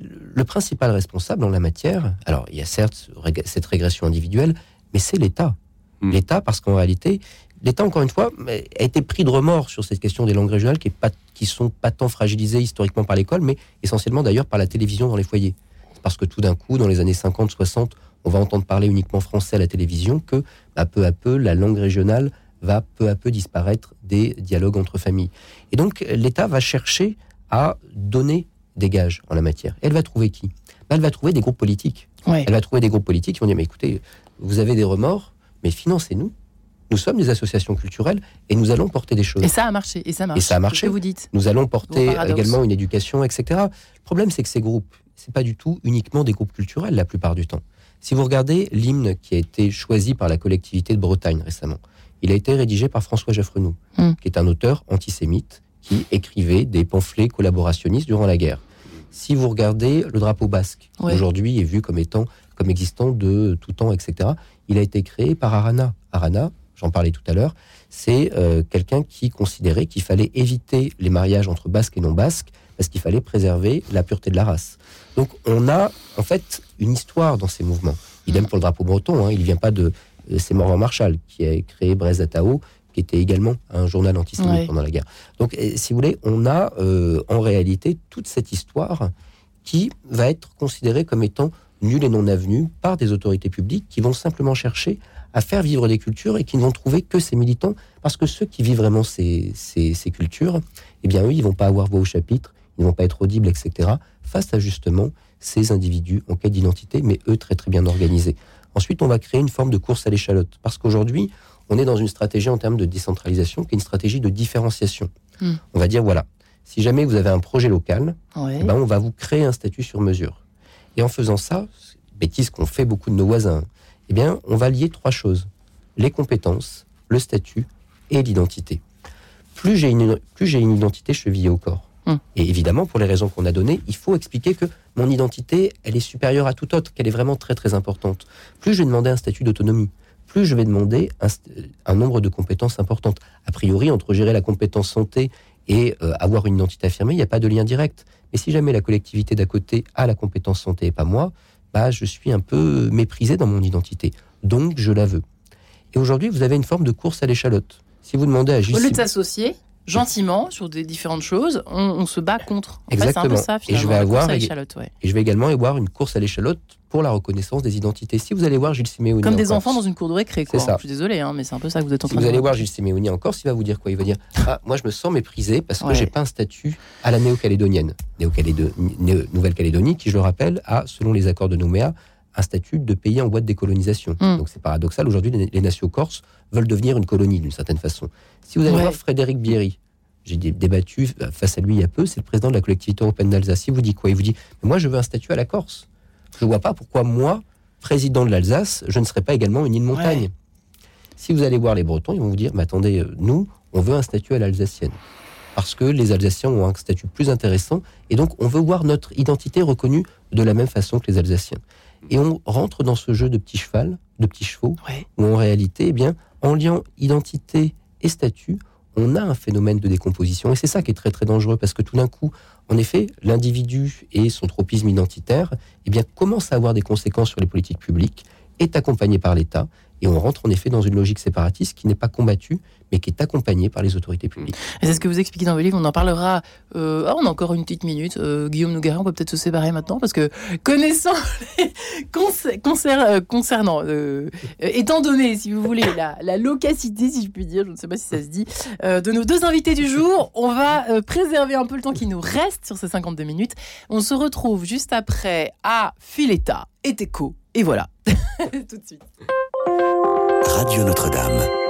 Le principal responsable en la matière, alors, il y a certes cette régression individuelle, mais c'est l'État. Mm. L'État, parce qu'en réalité, l'État, encore une fois, a été pris de remords sur cette question des langues régionales qui, est pas, qui sont pas tant fragilisées historiquement par l'école, mais essentiellement d'ailleurs par la télévision dans les foyers. Parce que tout d'un coup, dans les années 50-60, on va entendre parler uniquement français à la télévision, que bah, peu à peu, la langue régionale va peu à peu disparaître des dialogues entre familles. Et donc, l'État va chercher à donner des gages en la matière. elle va trouver qui? Bah, Elle va trouver des groupes politiques. Elle va trouver des groupes politiques qui vont dire, mais écoutez, vous avez des remords, mais financez-nous Nous sommes des associations culturelles et nous allons porter des choses. Et ça a marché. Et ça marche. Et ça a marché. Que vous dites. Nous allons porter également une éducation, etc. Le problème, c'est que ces groupes, c'est pas du tout uniquement des groupes culturels la plupart du temps. Si vous regardez l'hymne qui a été choisi par la collectivité de Bretagne récemment, il a été rédigé par François Geoffrenou, hmm. qui est un auteur antisémite qui écrivait des pamphlets collaborationnistes durant la guerre. Si vous regardez le drapeau basque, aujourd'hui est vu comme étant comme existant de tout temps, etc. Il a été créé par Arana. Arana, j'en parlais tout à l'heure, c'est euh, quelqu'un qui considérait qu'il fallait éviter les mariages entre basques et non basques parce qu'il fallait préserver la pureté de la race. Donc on a en fait une histoire dans ces mouvements. Idem pour le drapeau breton, hein, il ne vient pas de... Euh, c'est Morvan Marshall qui a créé Brest Tao, qui était également un journal antisémite pendant la guerre. Donc euh, si vous voulez, on a en réalité toute cette histoire qui va être considérée comme étant nul et non avenu par des autorités publiques qui vont simplement chercher à faire vivre des cultures et qui ne vont trouver que ces militants, parce que ceux qui vivent vraiment ces, ces, cultures, eh bien eux, ils vont pas avoir voix au chapitre, ils vont pas être audibles, etc., face à justement ces individus en quête d'identité, mais eux très très bien organisés. Ensuite, on va créer une forme de course à l'échalote, parce qu'aujourd'hui, on est dans une stratégie en termes de décentralisation, qui est une stratégie de différenciation. Hmm. On va dire, voilà, si jamais vous avez un projet local, eh ben, on va vous créer un statut sur mesure. Et en faisant ça, bêtise qu'ont fait beaucoup de nos voisins, eh bien, on va lier trois choses les compétences, le statut et l'identité. Plus j'ai une, plus j'ai une identité chevillée au corps. Hum. Et évidemment, pour les raisons qu'on a données, il faut expliquer que mon identité, elle est supérieure à toute autre, qu'elle est vraiment très très importante. Plus je vais demander un statut d'autonomie, plus je vais demander un, nombre de compétences importantes. A priori, entre gérer la compétence santé et euh, avoir une identité affirmée, il n'y a pas de lien direct. Mais si jamais la collectivité d'à côté a la compétence santé et pas moi, bah, je suis un peu méprisé dans mon identité. Donc, je la veux. Et aujourd'hui, vous avez une forme de course à l'échalote. Si vous demandez à Au lieu de s'associer, gentiment sur des différentes choses, on, se bat contre. Exactement. ça, et je vais avoir et je vais également avoir une course à l'échalote pour la reconnaissance des identités. Si vous allez voir Gilles Simeoni comme des enfants dans une cour de récré, quoi. Ça. Je suis désolé, hein, mais c'est un peu ça que vous êtes en train si Vous allez voir Gilles Simeoni encore, il va vous dire quoi? Il va dire ah, moi je me sens méprisé parce que j'ai pas un statut à la néo-calédonienne, Nouvelle-Calédonie, qui je le rappelle a, selon les accords de Nouméa, un statut de pays en voie de décolonisation. Hmm. Donc c'est paradoxal. Aujourd'hui, les, nations corses veulent devenir une colonie d'une certaine façon. Si vous allez voir Frédéric Bierry, j'ai débattu face à lui il y a peu, c'est le président de la collectivité européenne d'Alsace. Il vous dit quoi? Il vous dit Moi, je veux un statut à la Corse. Je ne vois pas pourquoi moi, président de l'Alsace, je ne serais pas également une île montagne. Si vous allez voir les Bretons, ils vont vous dire Mais attendez, euh, nous, on veut un statut à l'alsacienne. Parce que les Alsaciens ont un statut plus intéressant. Et donc, on veut voir notre identité reconnue de la même façon que les Alsaciens. Et on rentre dans ce jeu de petits cheval, de petits chevaux, où en réalité, eh bien, en liant identité et statut, on a un phénomène de décomposition. Et c'est ça qui est très très dangereux, parce que tout d'un coup, en effet, l'individu et son tropisme identitaire eh bien, commencent à avoir des conséquences sur les politiques publiques, est accompagné par l'État, et on rentre en effet dans une logique séparatiste qui n'est pas combattue, mais qui est accompagnée par les autorités publiques. C'est ce que vous expliquez dans le livre, on en parlera. Euh, ah, on a encore une petite minute. Euh, Guillaume Nougaret, on peut peut-être se séparer maintenant, parce que connaissant les euh, concernant, étant donné, si vous voulez, la, la, locacité, si je puis dire, je ne sais pas si ça se dit, de nos deux invités du jour, on va préserver un peu le temps qui nous reste sur ces 52 minutes. On se retrouve juste après à Fileta et Teco. Et voilà, tout de suite. Radio Notre-Dame.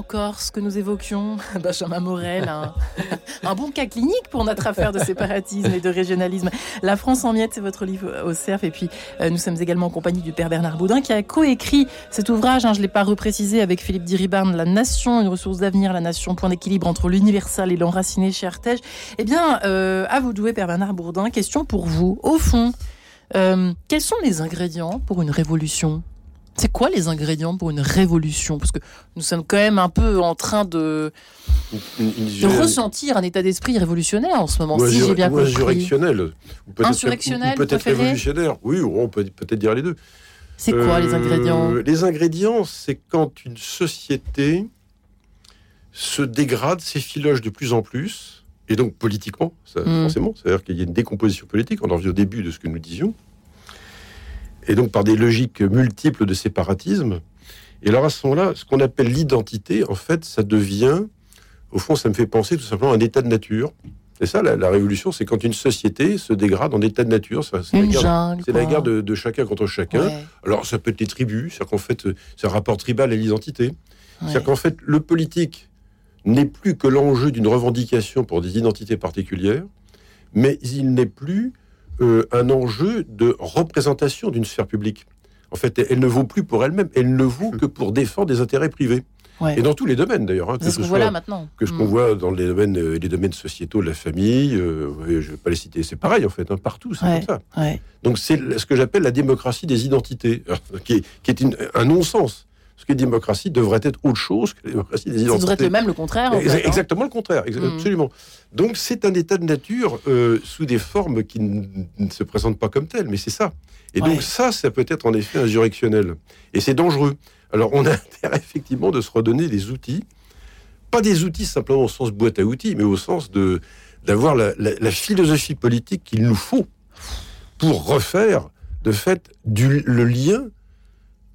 Encore ce que nous évoquions, Benjamin Morel, un, bon cas clinique pour notre affaire de séparatisme et de régionalisme. La France en miettes, c'est votre livre au CERF. Et puis, euh, nous sommes également en compagnie du père Bernard Boudin qui a coécrit cet ouvrage. Hein, je ne l'ai pas reprécisé avec Philippe Diribarne, La Nation, une ressource d'avenir, la Nation, point d'équilibre entre l'universal et l'enraciné chez Artege. Eh bien, euh, à vous douer, père Bernard Bourdin, question pour vous. Au fond, euh, quels sont les ingrédients pour une révolution? C'est quoi les ingrédients pour une révolution? Parce que nous sommes quand même un peu en train de, de ressentir un état d'esprit révolutionnaire en ce moment, si j'ai bien compris. Insurrectionnel. Insurrectionnel, peut-être révolutionnaire. Oui, on peut peut-être dire les deux. C'est quoi les euh, ingrédients? Les ingrédients, c'est quand une société se dégrade, s'effiloche de plus en plus, et donc politiquement, ça, hmm. forcément, c'est-à-dire qu'il y a une décomposition politique, on en revient au début de ce que nous disions, et donc par des logiques multiples de séparatisme. Et alors à ce moment-là, ce qu'on appelle l'identité, en fait, ça devient, au fond, ça me fait penser tout simplement à un état de nature. C'est ça, la, révolution, c'est quand une société se dégrade en état de nature. C'est la, guerre, de, chacun contre chacun. Alors, ça peut être les tribus, c'est-à-dire qu'en fait, c'est un rapport tribal à l'identité. C'est-à-dire qu'en fait, le politique n'est plus que l'enjeu d'une revendication pour des identités particulières, mais il n'est plus euh, un enjeu de représentation d'une sphère publique. En fait, elle ne vaut plus pour elle-même, elle ne vaut que pour défendre des intérêts privés. Et dans tous les domaines d'ailleurs. Hein, que ce qu'on voit là maintenant. Que ce qu'on mm. voit dans les domaines, euh, les domaines sociétaux la famille, euh, je ne vais pas les citer, c'est pareil en fait, hein, partout, c'est comme ça. Donc c'est ce que j'appelle la démocratie des identités, qui est, qui est un non-sens. Parce que la démocratie devrait être autre chose que la démocratie des identités. Ça devrait être même le contraire. En fait, hein. Exactement le contraire, mm. absolument. Donc c'est un état de nature euh, sous des formes qui ne se présentent pas comme telles, mais c'est ça. Et donc ça, ça peut être en effet insurrectionnel. Et c'est dangereux. Alors on a intérêt effectivement de se redonner des outils, pas des outils simplement au sens boîte à outils, mais au sens de d'avoir la, la, philosophie politique qu'il nous faut pour refaire de fait du, le lien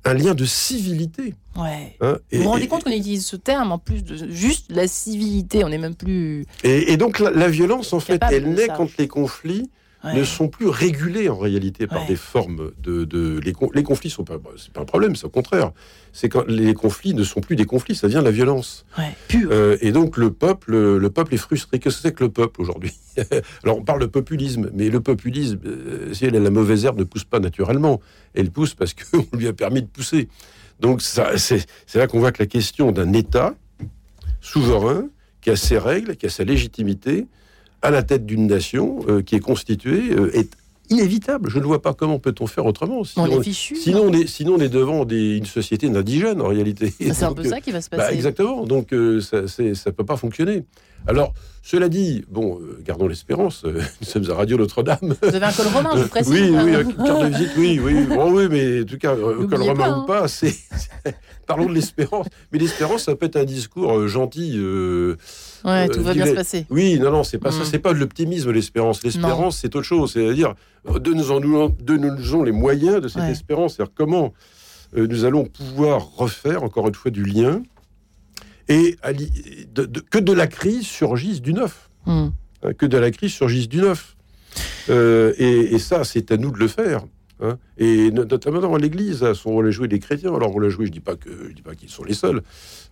un lien de civilité. Ouais. Hein, vous vous rendez compte qu'on utilise ce terme en plus de juste la civilité, on n'est même plus. Et, donc la, violence, en fait, elle naît quand les conflits ne sont plus régulés en réalité par des formes de, de les, les, conflits sont pas c'est pas un problème c'est au contraire. C'est quand les conflits ne sont plus des conflits ça devient la violence. Euh, et donc le peuple le peuple est frustré. Qu'est-ce que c'est que le peuple aujourd'hui? Alors on parle de populisme mais le populisme euh, si elle a la mauvaise herbe ne pousse pas naturellement. Elle pousse parce qu'on lui a permis de pousser. Donc ça c'est là qu'on voit que la question d'un État souverain qui a ses règles qui a sa légitimité à la tête d'une nation euh, qui est constituée euh, est inévitable. Je ne vois pas comment peut-on faire autrement. Sinon, on est, sinon, on est, sinon on est devant des, une société d'indigènes en réalité. C'est un peu ça qui va se bah, passer. exactement. Donc ça ne peut pas fonctionner. Alors, cela dit, bon, gardons l'espérance. nous sommes à Radio Notre-Dame. Vous avez un col romain, je vous précise. Oui, oui, carte de visite, oui, oui. Bon, oui, mais en tout cas, col romain ou hein. pas, c'est. Parlons de l'espérance. Mais l'espérance, ça peut être un discours gentil. Ouais, tout va bien se passer. Oui, non, non, c'est pas ça, mm. c'est pas de l'optimisme, l'espérance. L'espérance, c'est autre chose. C'est-à-dire, de nous en de nous les moyens de cette espérance. C'est-à-dire comment euh, nous allons pouvoir refaire, encore une fois, du lien et que de la crise surgisse du neuf. Mm. Hein, que de la crise surgisse du neuf. Euh, et, ça, c'est à nous de le faire. Hein. Et notamment dans l'Église, on l'a joué des chrétiens. Alors on l'a joué, je dis pas que je dis pas qu'ils sont les seuls,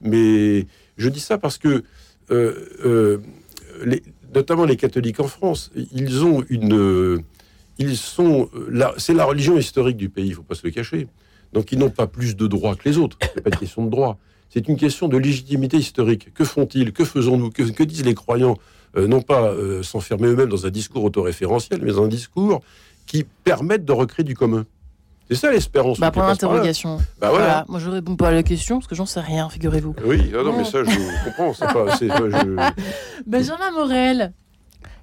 mais je dis ça parce que euh, euh, notamment les catholiques en France, ils ont une, ils sont, c'est la religion historique du pays, il faut pas se le cacher. Donc ils n'ont pas plus de droits que les autres. C'est pas une question de droit. C'est une question de légitimité historique. Que font-ils? Que faisons-nous? Que, disent les croyants? Euh, Non pas s'enfermer eux-mêmes dans un discours autoréférentiel, mais dans un discours qui permette de recréer du commun. C'est ça l'espérance. Bah, pour l'interrogation. Bah, voilà. Moi, je réponds pas à la question parce que j'en sais rien, figurez-vous. Oui, non, mais ça, je comprends. Pas, je... Benjamin Morel.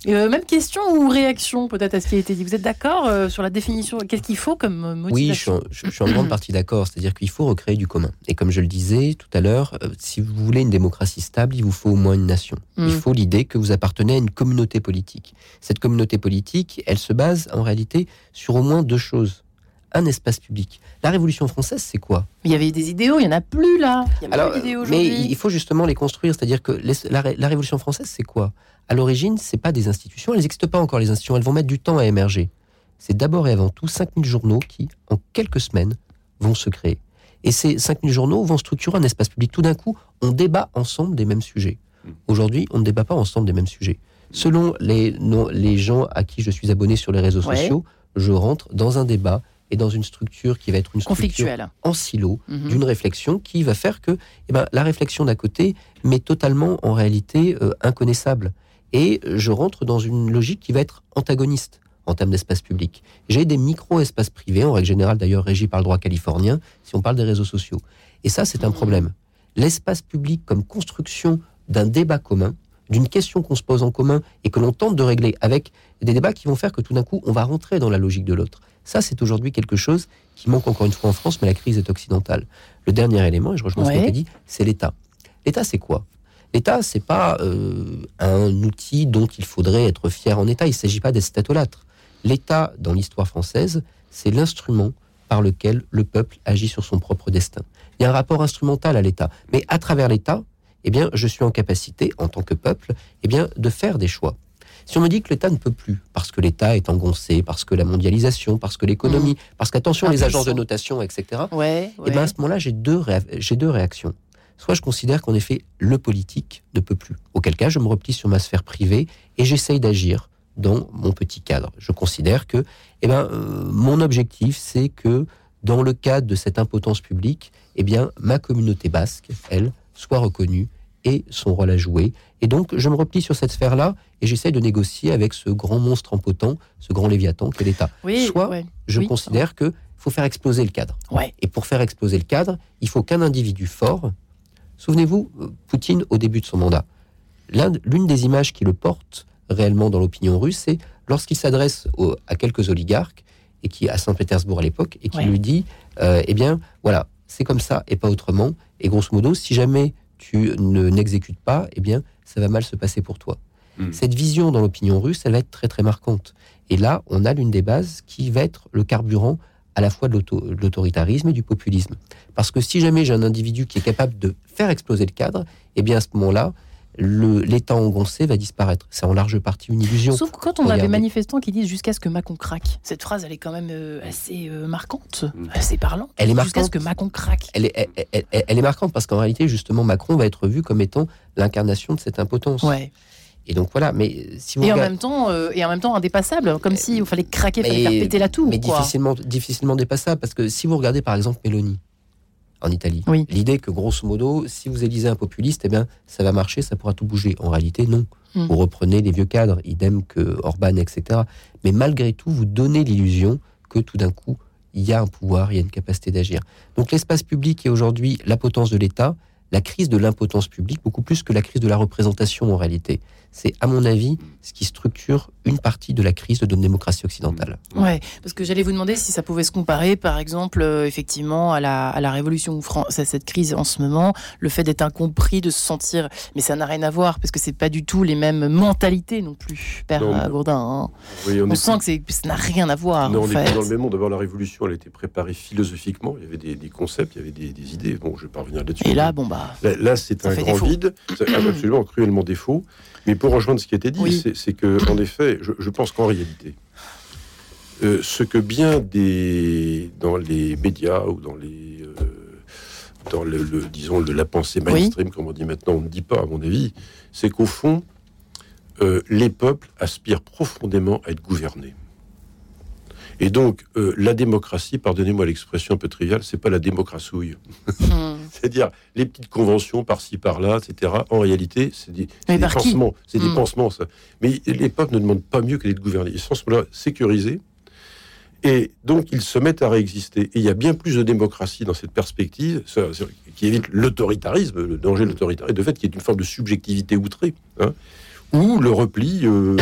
Euh, même question ou réaction peut-être à ce qui a été dit? Vous êtes d'accord euh, sur la définition Qu'est-ce qu'il faut comme motivation? Oui, je, suis en grande partie d'accord. C'est-à-dire qu'il faut recréer du commun. Et comme je le disais tout à l'heure, euh, si vous voulez une démocratie stable, il vous faut au moins une nation. Il mm. faut l'idée que vous appartenez à une communauté politique. Cette communauté politique, elle se base en réalité sur au moins deux choses un espace public. La Révolution française, c'est quoi? Il y avait des idéaux, il n'y en a plus là. Il y a Alors, mais il faut justement les construire. C'est-à-dire que la, Révolution française, c'est quoi? À l'origine, c'est pas des institutions. Elles n'existent pas encore, les institutions. Elles vont mettre du temps à émerger. C'est d'abord et avant tout 5000 journaux qui, en quelques semaines, vont se créer. Et ces 5000 journaux vont structurer un espace public. Tout d'un coup, on débat ensemble des mêmes sujets. Hmm. Aujourd'hui, on ne débat pas ensemble des mêmes sujets. Selon les, les gens à qui je suis abonné sur les réseaux sociaux, je rentre dans un débat et dans une structure qui va être une structure en silo mhm. d'une réflexion qui va faire que eh ben, la réflexion d'à côté m'est totalement en réalité euh, inconnaissable. Et je rentre dans une logique qui va être antagoniste en termes d'espace public. J'ai des micro-espaces privés, en règle générale d'ailleurs régis par le droit californien, si on parle des réseaux sociaux. Et ça, c'est un problème. L'espace public comme construction d'un débat commun, d'une question qu'on se pose en commun et que l'on tente de régler avec des débats qui vont faire que tout d'un coup, on va rentrer dans la logique de l'autre. Ça, c'est aujourd'hui quelque chose qui manque encore une fois en France, mais la crise est occidentale. Le dernier élément, et je rejoins ce que tu dit, c'est l'État. L'État, c'est quoi? L'État, c'est pas euh, un outil dont il faudrait être fier en État. Il ne s'agit pas d'être statolâtre. L'État, dans l'histoire française, c'est l'instrument par lequel le peuple agit sur son propre destin. Il y a un rapport instrumental à l'État, mais à travers l'État, eh bien, je suis en capacité, en tant que peuple, eh bien, de faire des choix. Si on me dit que l'État ne peut plus, parce que l'État est engoncé, parce que la mondialisation, parce que l'économie, mmh. parce qu'attention, les agences de notation, etc., ouais, eh bien, à ce moment-là, j'ai deux, j'ai deux réactions. Soit je considère qu'en effet, le politique ne peut plus. Auquel cas, je me replie sur ma sphère privée et j'essaye d'agir dans mon petit cadre. Je considère que eh ben, euh, mon objectif, c'est que dans le cadre de cette impotence publique, eh bien, ma communauté basque, elle, soit reconnue et son rôle à jouer. Et donc, je me replie sur cette sphère-là et j'essaie de négocier avec ce grand monstre impotent, ce grand léviathan qu'est l'État. Soit je considère qu'il faut faire exploser le cadre. Et pour faire exploser le cadre, il faut qu'un individu fort. Souvenez-vous, euh, Poutine, au début de son mandat, l'une des images qui le porte réellement dans l'opinion russe, c'est lorsqu'il s'adresse à quelques oligarques, et qui à Saint-Pétersbourg à l'époque, et qui lui dit, euh, eh bien, voilà, c'est comme ça et pas autrement. Et grosso modo, si jamais tu ne n'exécutes pas, eh bien, ça va mal se passer pour toi. Hmm. Cette vision dans l'opinion russe, elle va être très très marquante. Et là, on a l'une des bases qui va être le carburant à la fois de l'autoritarisme et du populisme. Parce que si jamais j'ai un individu qui est capable de faire exploser le cadre, eh bien à ce moment-là, l'État engoncé va disparaître. C'est en large partie une illusion. Sauf que quand on a des manifestants qui disent jusqu'à ce que Macron craque, cette phrase elle est quand même euh, assez euh, marquante, mm. assez parlante. Elle est marquante. Jusqu'à ce que Macron craque. Elle est, elle, est marquante parce qu'en réalité, justement, Macron va être vu comme étant l'incarnation de cette impotence. Ouais. Et donc voilà, mais si vous et en même temps, euh, et en même temps indépassable, comme s'il fallait craquer, il fallait faire péter la tour. Mais difficilement, difficilement dépassable parce que si vous regardez par exemple Mélanie, en Italie. L'idée que, grosso modo, si vous élisez un populiste, eh bien, ça va marcher, ça pourra tout bouger. En réalité, non. Hmm. Vous reprenez les vieux cadres, idem que Orban, etc. Mais malgré tout, vous donnez l'illusion que tout d'un coup, il y a un pouvoir, il y a une capacité d'agir. Donc l'espace public est aujourd'hui la potence de l'État, la crise de l'impotence publique, beaucoup plus que la crise de la représentation en réalité. C'est, à mon avis, ce qui structure une partie de la crise de notre démocratie occidentale. Ouais, parce que j'allais vous demander si ça pouvait se comparer, par exemple, euh, effectivement, à la, à la Révolution à cette crise en ce moment, le fait d'être incompris, de se sentir. Mais ça n'a rien à voir, parce que c'est pas du tout les mêmes mentalités non plus, Père Gourdin. Hein. on, sent que ça n'a rien à voir. Non, on est dans le même monde. D'abord, la Révolution, elle était préparée philosophiquement. Il y avait des, concepts, il y avait des, idées. Bon, je vais pas revenir là-dessus. Et là, bon, bah. Là, c'est un grand vide. C'est absolument cruellement défaut. Mais pour rejoindre ce qui a été dit, c'est que, en effet, je, pense qu'en réalité, euh, ce que bien des dans les médias ou dans les euh, dans le, disons de la pensée mainstream, comme on dit maintenant, on ne dit pas à mon avis, c'est qu'au fond, euh, les peuples aspirent profondément à être gouvernés. Et donc, la démocratie, pardonnez-moi l'expression un peu triviale, c'est pas la démocratie. Hmm. C'est-à-dire les petites conventions par-ci par-là, etc. En réalité, c'est des, pansements. C'est des hmm. pansements, ça. Mais les peuples ne demandent pas mieux que d'être gouvernés. Ils sont là sécurisés. Et donc, ils se mettent à réexister. Et il y a bien plus de démocratie dans cette perspective, qui évite l'autoritarisme, le danger de l'autoritarisme, de fait, qui est une forme de subjectivité outrée, hein, ou le repli euh,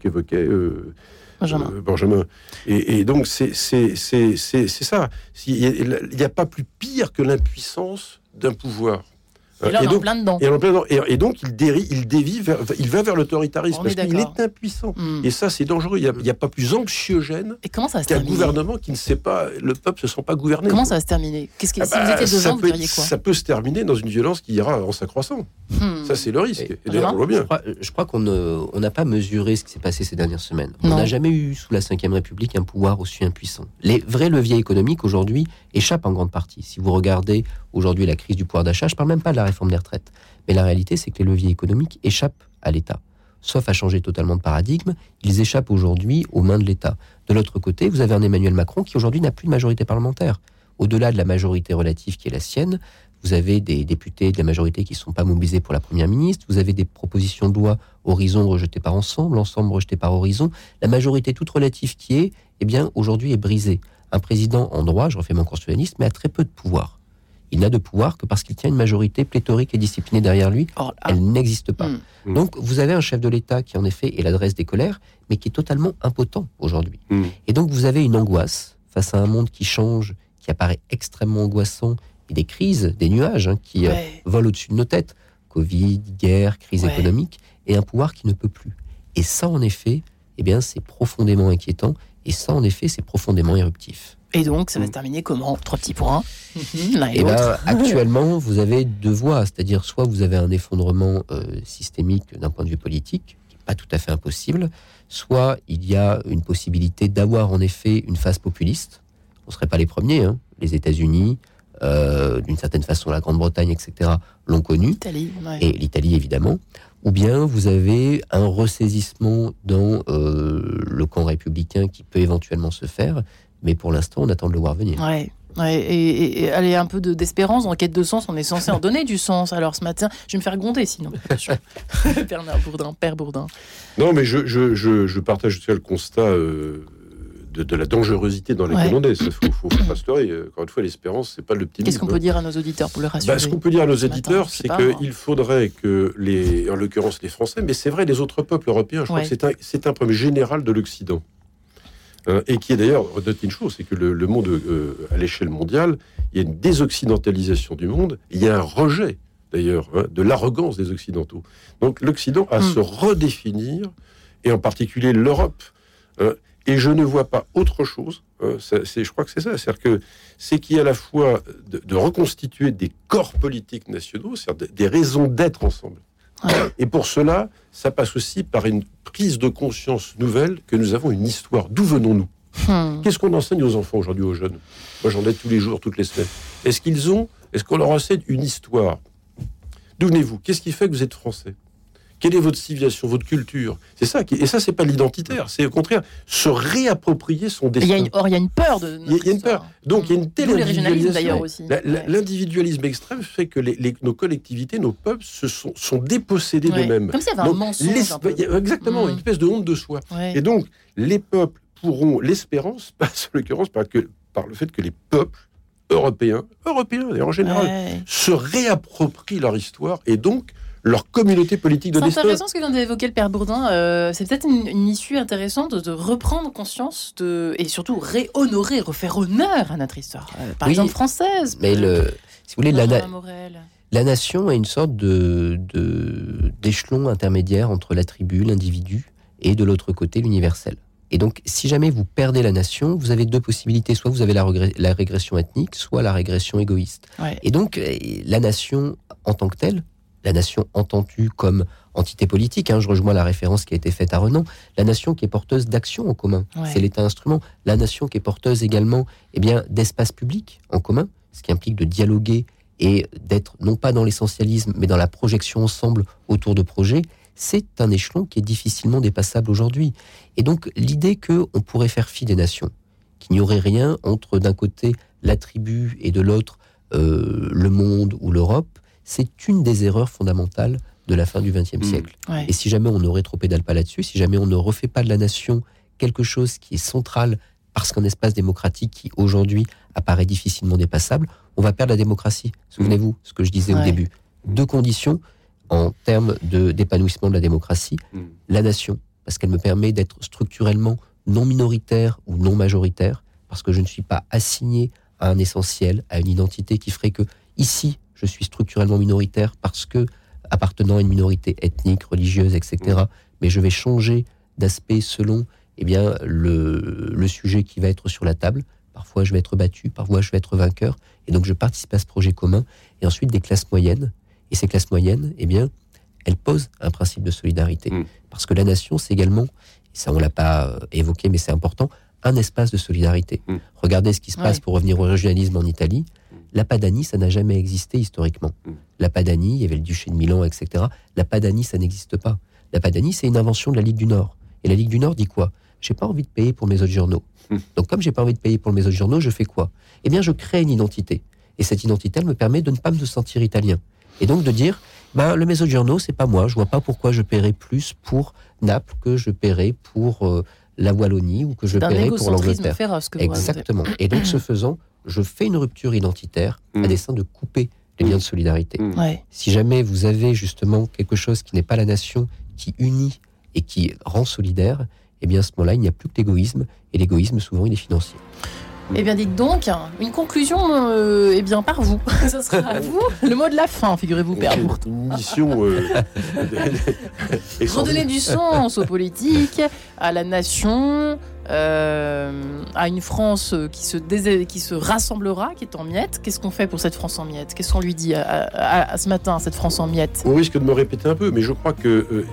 qu'évoquait euh, Benjamin. Euh. Et, donc, c'est ça. Il n'y a, pas plus pire que l'impuissance d'un pouvoir. Et là, on est en plein dedans. Et, en plein dedans. Et, donc, il, dérie, il dévie, vers, il va vers l'autoritarisme parce qu'il est impuissant. Hmm. Et ça, c'est dangereux. Il n'y a, pas plus anxiogène qu'un gouvernement qui ne sait pas, le peuple ne se sent pas gouverné. Comment ça va se terminer? Qu'est-ce que, ah Si vous bah, étiez devant, vous diriez quoi? Ça peut se terminer dans une violence qui ira en s'accroissant. Hmm. Ça, c'est le risque. Et, d'ailleurs, on voit bien. Je crois, qu'on n'a pas mesuré ce qui s'est passé ces dernières semaines. On n'a jamais eu, sous la Ve République, un pouvoir aussi impuissant. Les vrais leviers économiques, aujourd'hui, échappent en grande partie. Si vous regardez aujourd'hui la crise du pouvoir d'achat, je ne parle même pas de la réforme des retraites. Mais la réalité, c'est que les leviers économiques échappent à l'État. Sauf à changer totalement de paradigme, ils échappent aujourd'hui aux mains de l'État. De l'autre côté, vous avez un Emmanuel Macron qui aujourd'hui n'a plus de majorité parlementaire. Au-delà de la majorité relative qui est la sienne, vous avez des députés de la majorité qui ne sont pas mobilisés pour la Première ministre, vous avez des propositions de loi Horizon rejetées par Ensemble, Ensemble rejeté par Horizon. La majorité toute relative qui est, eh bien, aujourd'hui est brisée. Un président en droit, je refais mon constitutionnaliste, mais a très peu de pouvoir. Il n'a de pouvoir que parce qu'il tient une majorité pléthorique et disciplinée derrière lui. Elle n'existe pas. Hmm. Hmm. Donc, vous avez un chef de l'État qui, en effet, est l'adresse des colères, mais qui est totalement impotent aujourd'hui. Hmm. Et donc, vous avez une angoisse face à un monde qui change, qui apparaît extrêmement angoissant, des crises, des nuages hein, qui euh, volent au-dessus de nos têtes. Covid, guerre, crise économique, et un pouvoir qui ne peut plus. Et ça, en effet, eh bien, c'est profondément inquiétant, et ça, en effet, c'est profondément éruptif. Et donc, ça va se mm. terminer comment? Trois petits points. et, et ben, actuellement, vous avez deux voies, c'est-à-dire soit vous avez un effondrement euh, systémique d'un point de vue politique, qui n'est pas tout à fait impossible, soit il y a une possibilité d'avoir en effet une phase populiste. On ne serait pas les premiers, hein. les États-Unis, euh, d'une certaine façon la Grande-Bretagne, etc., l'ont connu, et l'Italie évidemment, ou bien vous avez un ressaisissement dans euh, le camp républicain qui peut éventuellement se faire, mais pour l'instant on attend de le voir venir. Ouais. et, et, aller un peu d'espérance, en quête de sens, on est censé en donner du sens. Alors ce matin, je vais me faire gronder sinon. Bernard Bourdin, Père Bourdin. Non, mais je, je, je, partage le constat euh, de, la dangerosité dans les ouais. Il faut, faut, pas se leurrer. Encore une fois, l'espérance, c'est pas l'optimisme. Qu'est-ce qu'on peut dire à nos auditeurs pour le rassurer bah, Ce qu'on peut dire à nos auditeurs, c'est qu'il faudrait que, les, en l'occurrence les Français, mais c'est vrai les autres peuples européens, je crois que c'est un, c'est un problème général de l'Occident. Euh, et qui est d'ailleurs, note une chose, c'est que le, monde, euh, à l'échelle mondiale, il y a une désoccidentalisation du monde, il y a un rejet, d'ailleurs, hein, de l'arrogance des Occidentaux. Donc l'Occident a à hmm. se redéfinir, et en particulier l'Europe. Hein, et je ne vois pas autre chose. Euh, c'est, je crois que c'est ça. C'est-à-dire que c'est qu'il y a à la fois de, reconstituer des corps politiques nationaux, c'est-à-dire des, raisons d'être ensemble. Et pour cela, ça passe aussi par une prise de conscience nouvelle que nous avons une histoire. D'où venons-nous? Hmm. Qu'est-ce qu'on enseigne aux enfants aujourd'hui, aux jeunes? Moi, j'en ai tous les jours, toutes les semaines. Est-ce qu'ils ont, est-ce qu'on leur enseigne une histoire? D'où venez-vous? Qu'est-ce qui fait que vous êtes français? Quelle est votre civilisation, votre culture? C'est ça. Qui, et ça, c'est pas l'identitaire. C'est au contraire se réapproprier son destin. Il y a une, or, il y a une peur de. Il y, a une peur. Donc il y a une telle individualisation. L'individualisme extrême fait que les, nos collectivités, nos peuples, se sont, sont dépossédés d'eux-mêmes. Comme s'il y avait un mensonge. exactement, une espèce de honte de soi. Et donc les peuples pourront l'espérance passe en l'occurrence par, par le fait que les peuples européens, européens et en général, se réapproprient leur histoire et donc leur communauté politique de destin. C'est intéressant ce que vient d'évoquer le père Bourdin. Euh, c'est peut-être une, issue intéressante de, reprendre conscience de, et surtout réhonorer, refaire honneur à notre histoire, euh, par exemple française. Mais le, si vous voulez, la, la, nation est une sorte de d'échelon intermédiaire entre la tribu, l'individu, et de l'autre côté l'universel. Et donc, si jamais vous perdez la nation, vous avez deux possibilités. Soit vous avez la, la régression ethnique, soit la régression égoïste. Et donc, euh, la nation en tant que telle la nation entendue comme entité politique. Hein, je rejoins la référence qui a été faite à Renan. La nation qui est porteuse d'actions en commun, c'est l'État instrument. La nation qui est porteuse également eh bien, d'espace public en commun, ce qui implique de dialoguer et d'être non pas dans l'essentialisme, mais dans la projection ensemble autour de projets, c'est un échelon qui est difficilement dépassable aujourd'hui. Et donc l'idée qu'on pourrait faire fi des nations, qu'il n'y aurait rien entre d'un côté la tribu et de l'autre euh, le monde ou l'Europe, c'est une des erreurs fondamentales de la fin du XXe mmh. siècle. Et si jamais on ne rétropédale pas là-dessus, si jamais on ne refait pas de la nation quelque chose qui est central parce qu'un espace démocratique qui aujourd'hui apparaît difficilement dépassable, on va perdre la démocratie. Souvenez-vous ce que je disais au début. Deux conditions en termes d'épanouissement de, la démocratie. Mmh. La nation, parce qu'elle me permet d'être structurellement non minoritaire ou non majoritaire, parce que je ne suis pas assigné à un essentiel, à une identité qui ferait que ici, je suis structurellement minoritaire parce que appartenant à une minorité ethnique, religieuse, etc. Mais je vais changer d'aspect selon eh bien, le, le, sujet qui va être sur la table. Parfois, je vais être battu, parfois, je vais être vainqueur. Et donc, je participe à ce projet commun. Et ensuite, des classes moyennes. Et ces classes moyennes, eh bien, elles posent un principe de solidarité. Mmh. Parce que la nation, c'est également, et ça, on l'a pas euh, évoqué, mais c'est important, un espace de solidarité. Mmh. Regardez ce qui se passe pour revenir au régionalisme en Italie. La Padanie, ça n'a jamais existé historiquement. La Padanie, il y avait le duché de Milan, etc. La Padanie, ça n'existe pas. La Padanie, c'est une invention de la Ligue du Nord. Et la Ligue du Nord dit quoi? J'ai pas envie de payer pour mes autres journaux. Donc, comme j'ai pas envie de payer pour mes autres journaux, je fais quoi? Eh bien, je crée une identité. Et cette identité, elle me permet de ne pas me sentir italien. Et donc de dire, ben, le journaux, c'est pas moi. Je vois pas pourquoi je paierais plus pour Naples que je paierais pour euh, la Wallonie ou que je paierais pour l'Angleterre. Exactement. Et donc, ce faisant, je fais une rupture identitaire à mm. dessein de couper les liens de solidarité. Mm. Si jamais vous avez justement quelque chose qui n'est pas la nation, qui unit et qui rend solidaire, eh bien à ce moment-là, il n'y a plus que l'égoïsme, et l'égoïsme, souvent, il est financier. Eh bien, dites donc, une conclusion, euh, eh bien, par vous. Ce sera à vous. Le mot de la fin, figurez-vous, Père Une mission. Euh, Redonner du sens aux politiques, à la nation, euh, à une France qui se, qui se rassemblera, qui est en miettes. Qu'est-ce qu'on fait pour cette France en miettes? Qu'est-ce qu'on lui dit à, ce matin, cette France en miettes? On risque de me répéter un peu, mais je crois que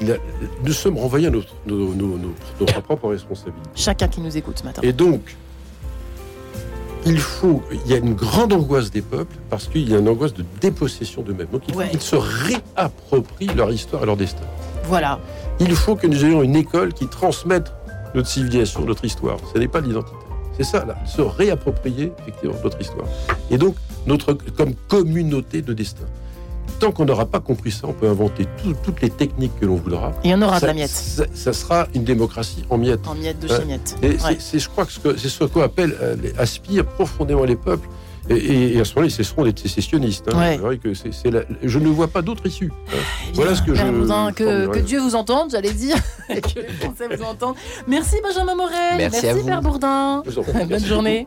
nous sommes renvoyés à notre, notre, propre responsabilité. Chacun qui nous écoute ce matin. Et donc, il faut, il y a une grande angoisse des peuples parce qu'il y a une angoisse de dépossession d'eux-mêmes. Donc il faut qu'ils se réapproprient leur histoire et leur destin. Voilà. Il faut que nous ayons une école qui transmette notre civilisation, notre histoire. Ce n'est pas l'identité. C'est ça, là, se réapproprier effectivement notre histoire. Et donc, notre, comme communauté de destin. Tant qu'on n'aura pas compris ça, on peut inventer toutes les techniques que l'on voudra. Et on aura de la miette. Ça, sera une démocratie en miettes. En miettes de chez miettes. Et c'est, je crois que c'est ce qu'appellent, euh, aspirent profondément les peuples. Et, à ce moment-là, ce seront des sécessionnistes. Hein. C'est vrai que c'est, je ne vois pas d'autre issue. Hein. Eh voilà ce que je. que, Dieu vous entende, j'allais dire, que les Français vous entendent. Merci Benjamin Morel. Merci, Merci Père Bourdin. Bonne journée.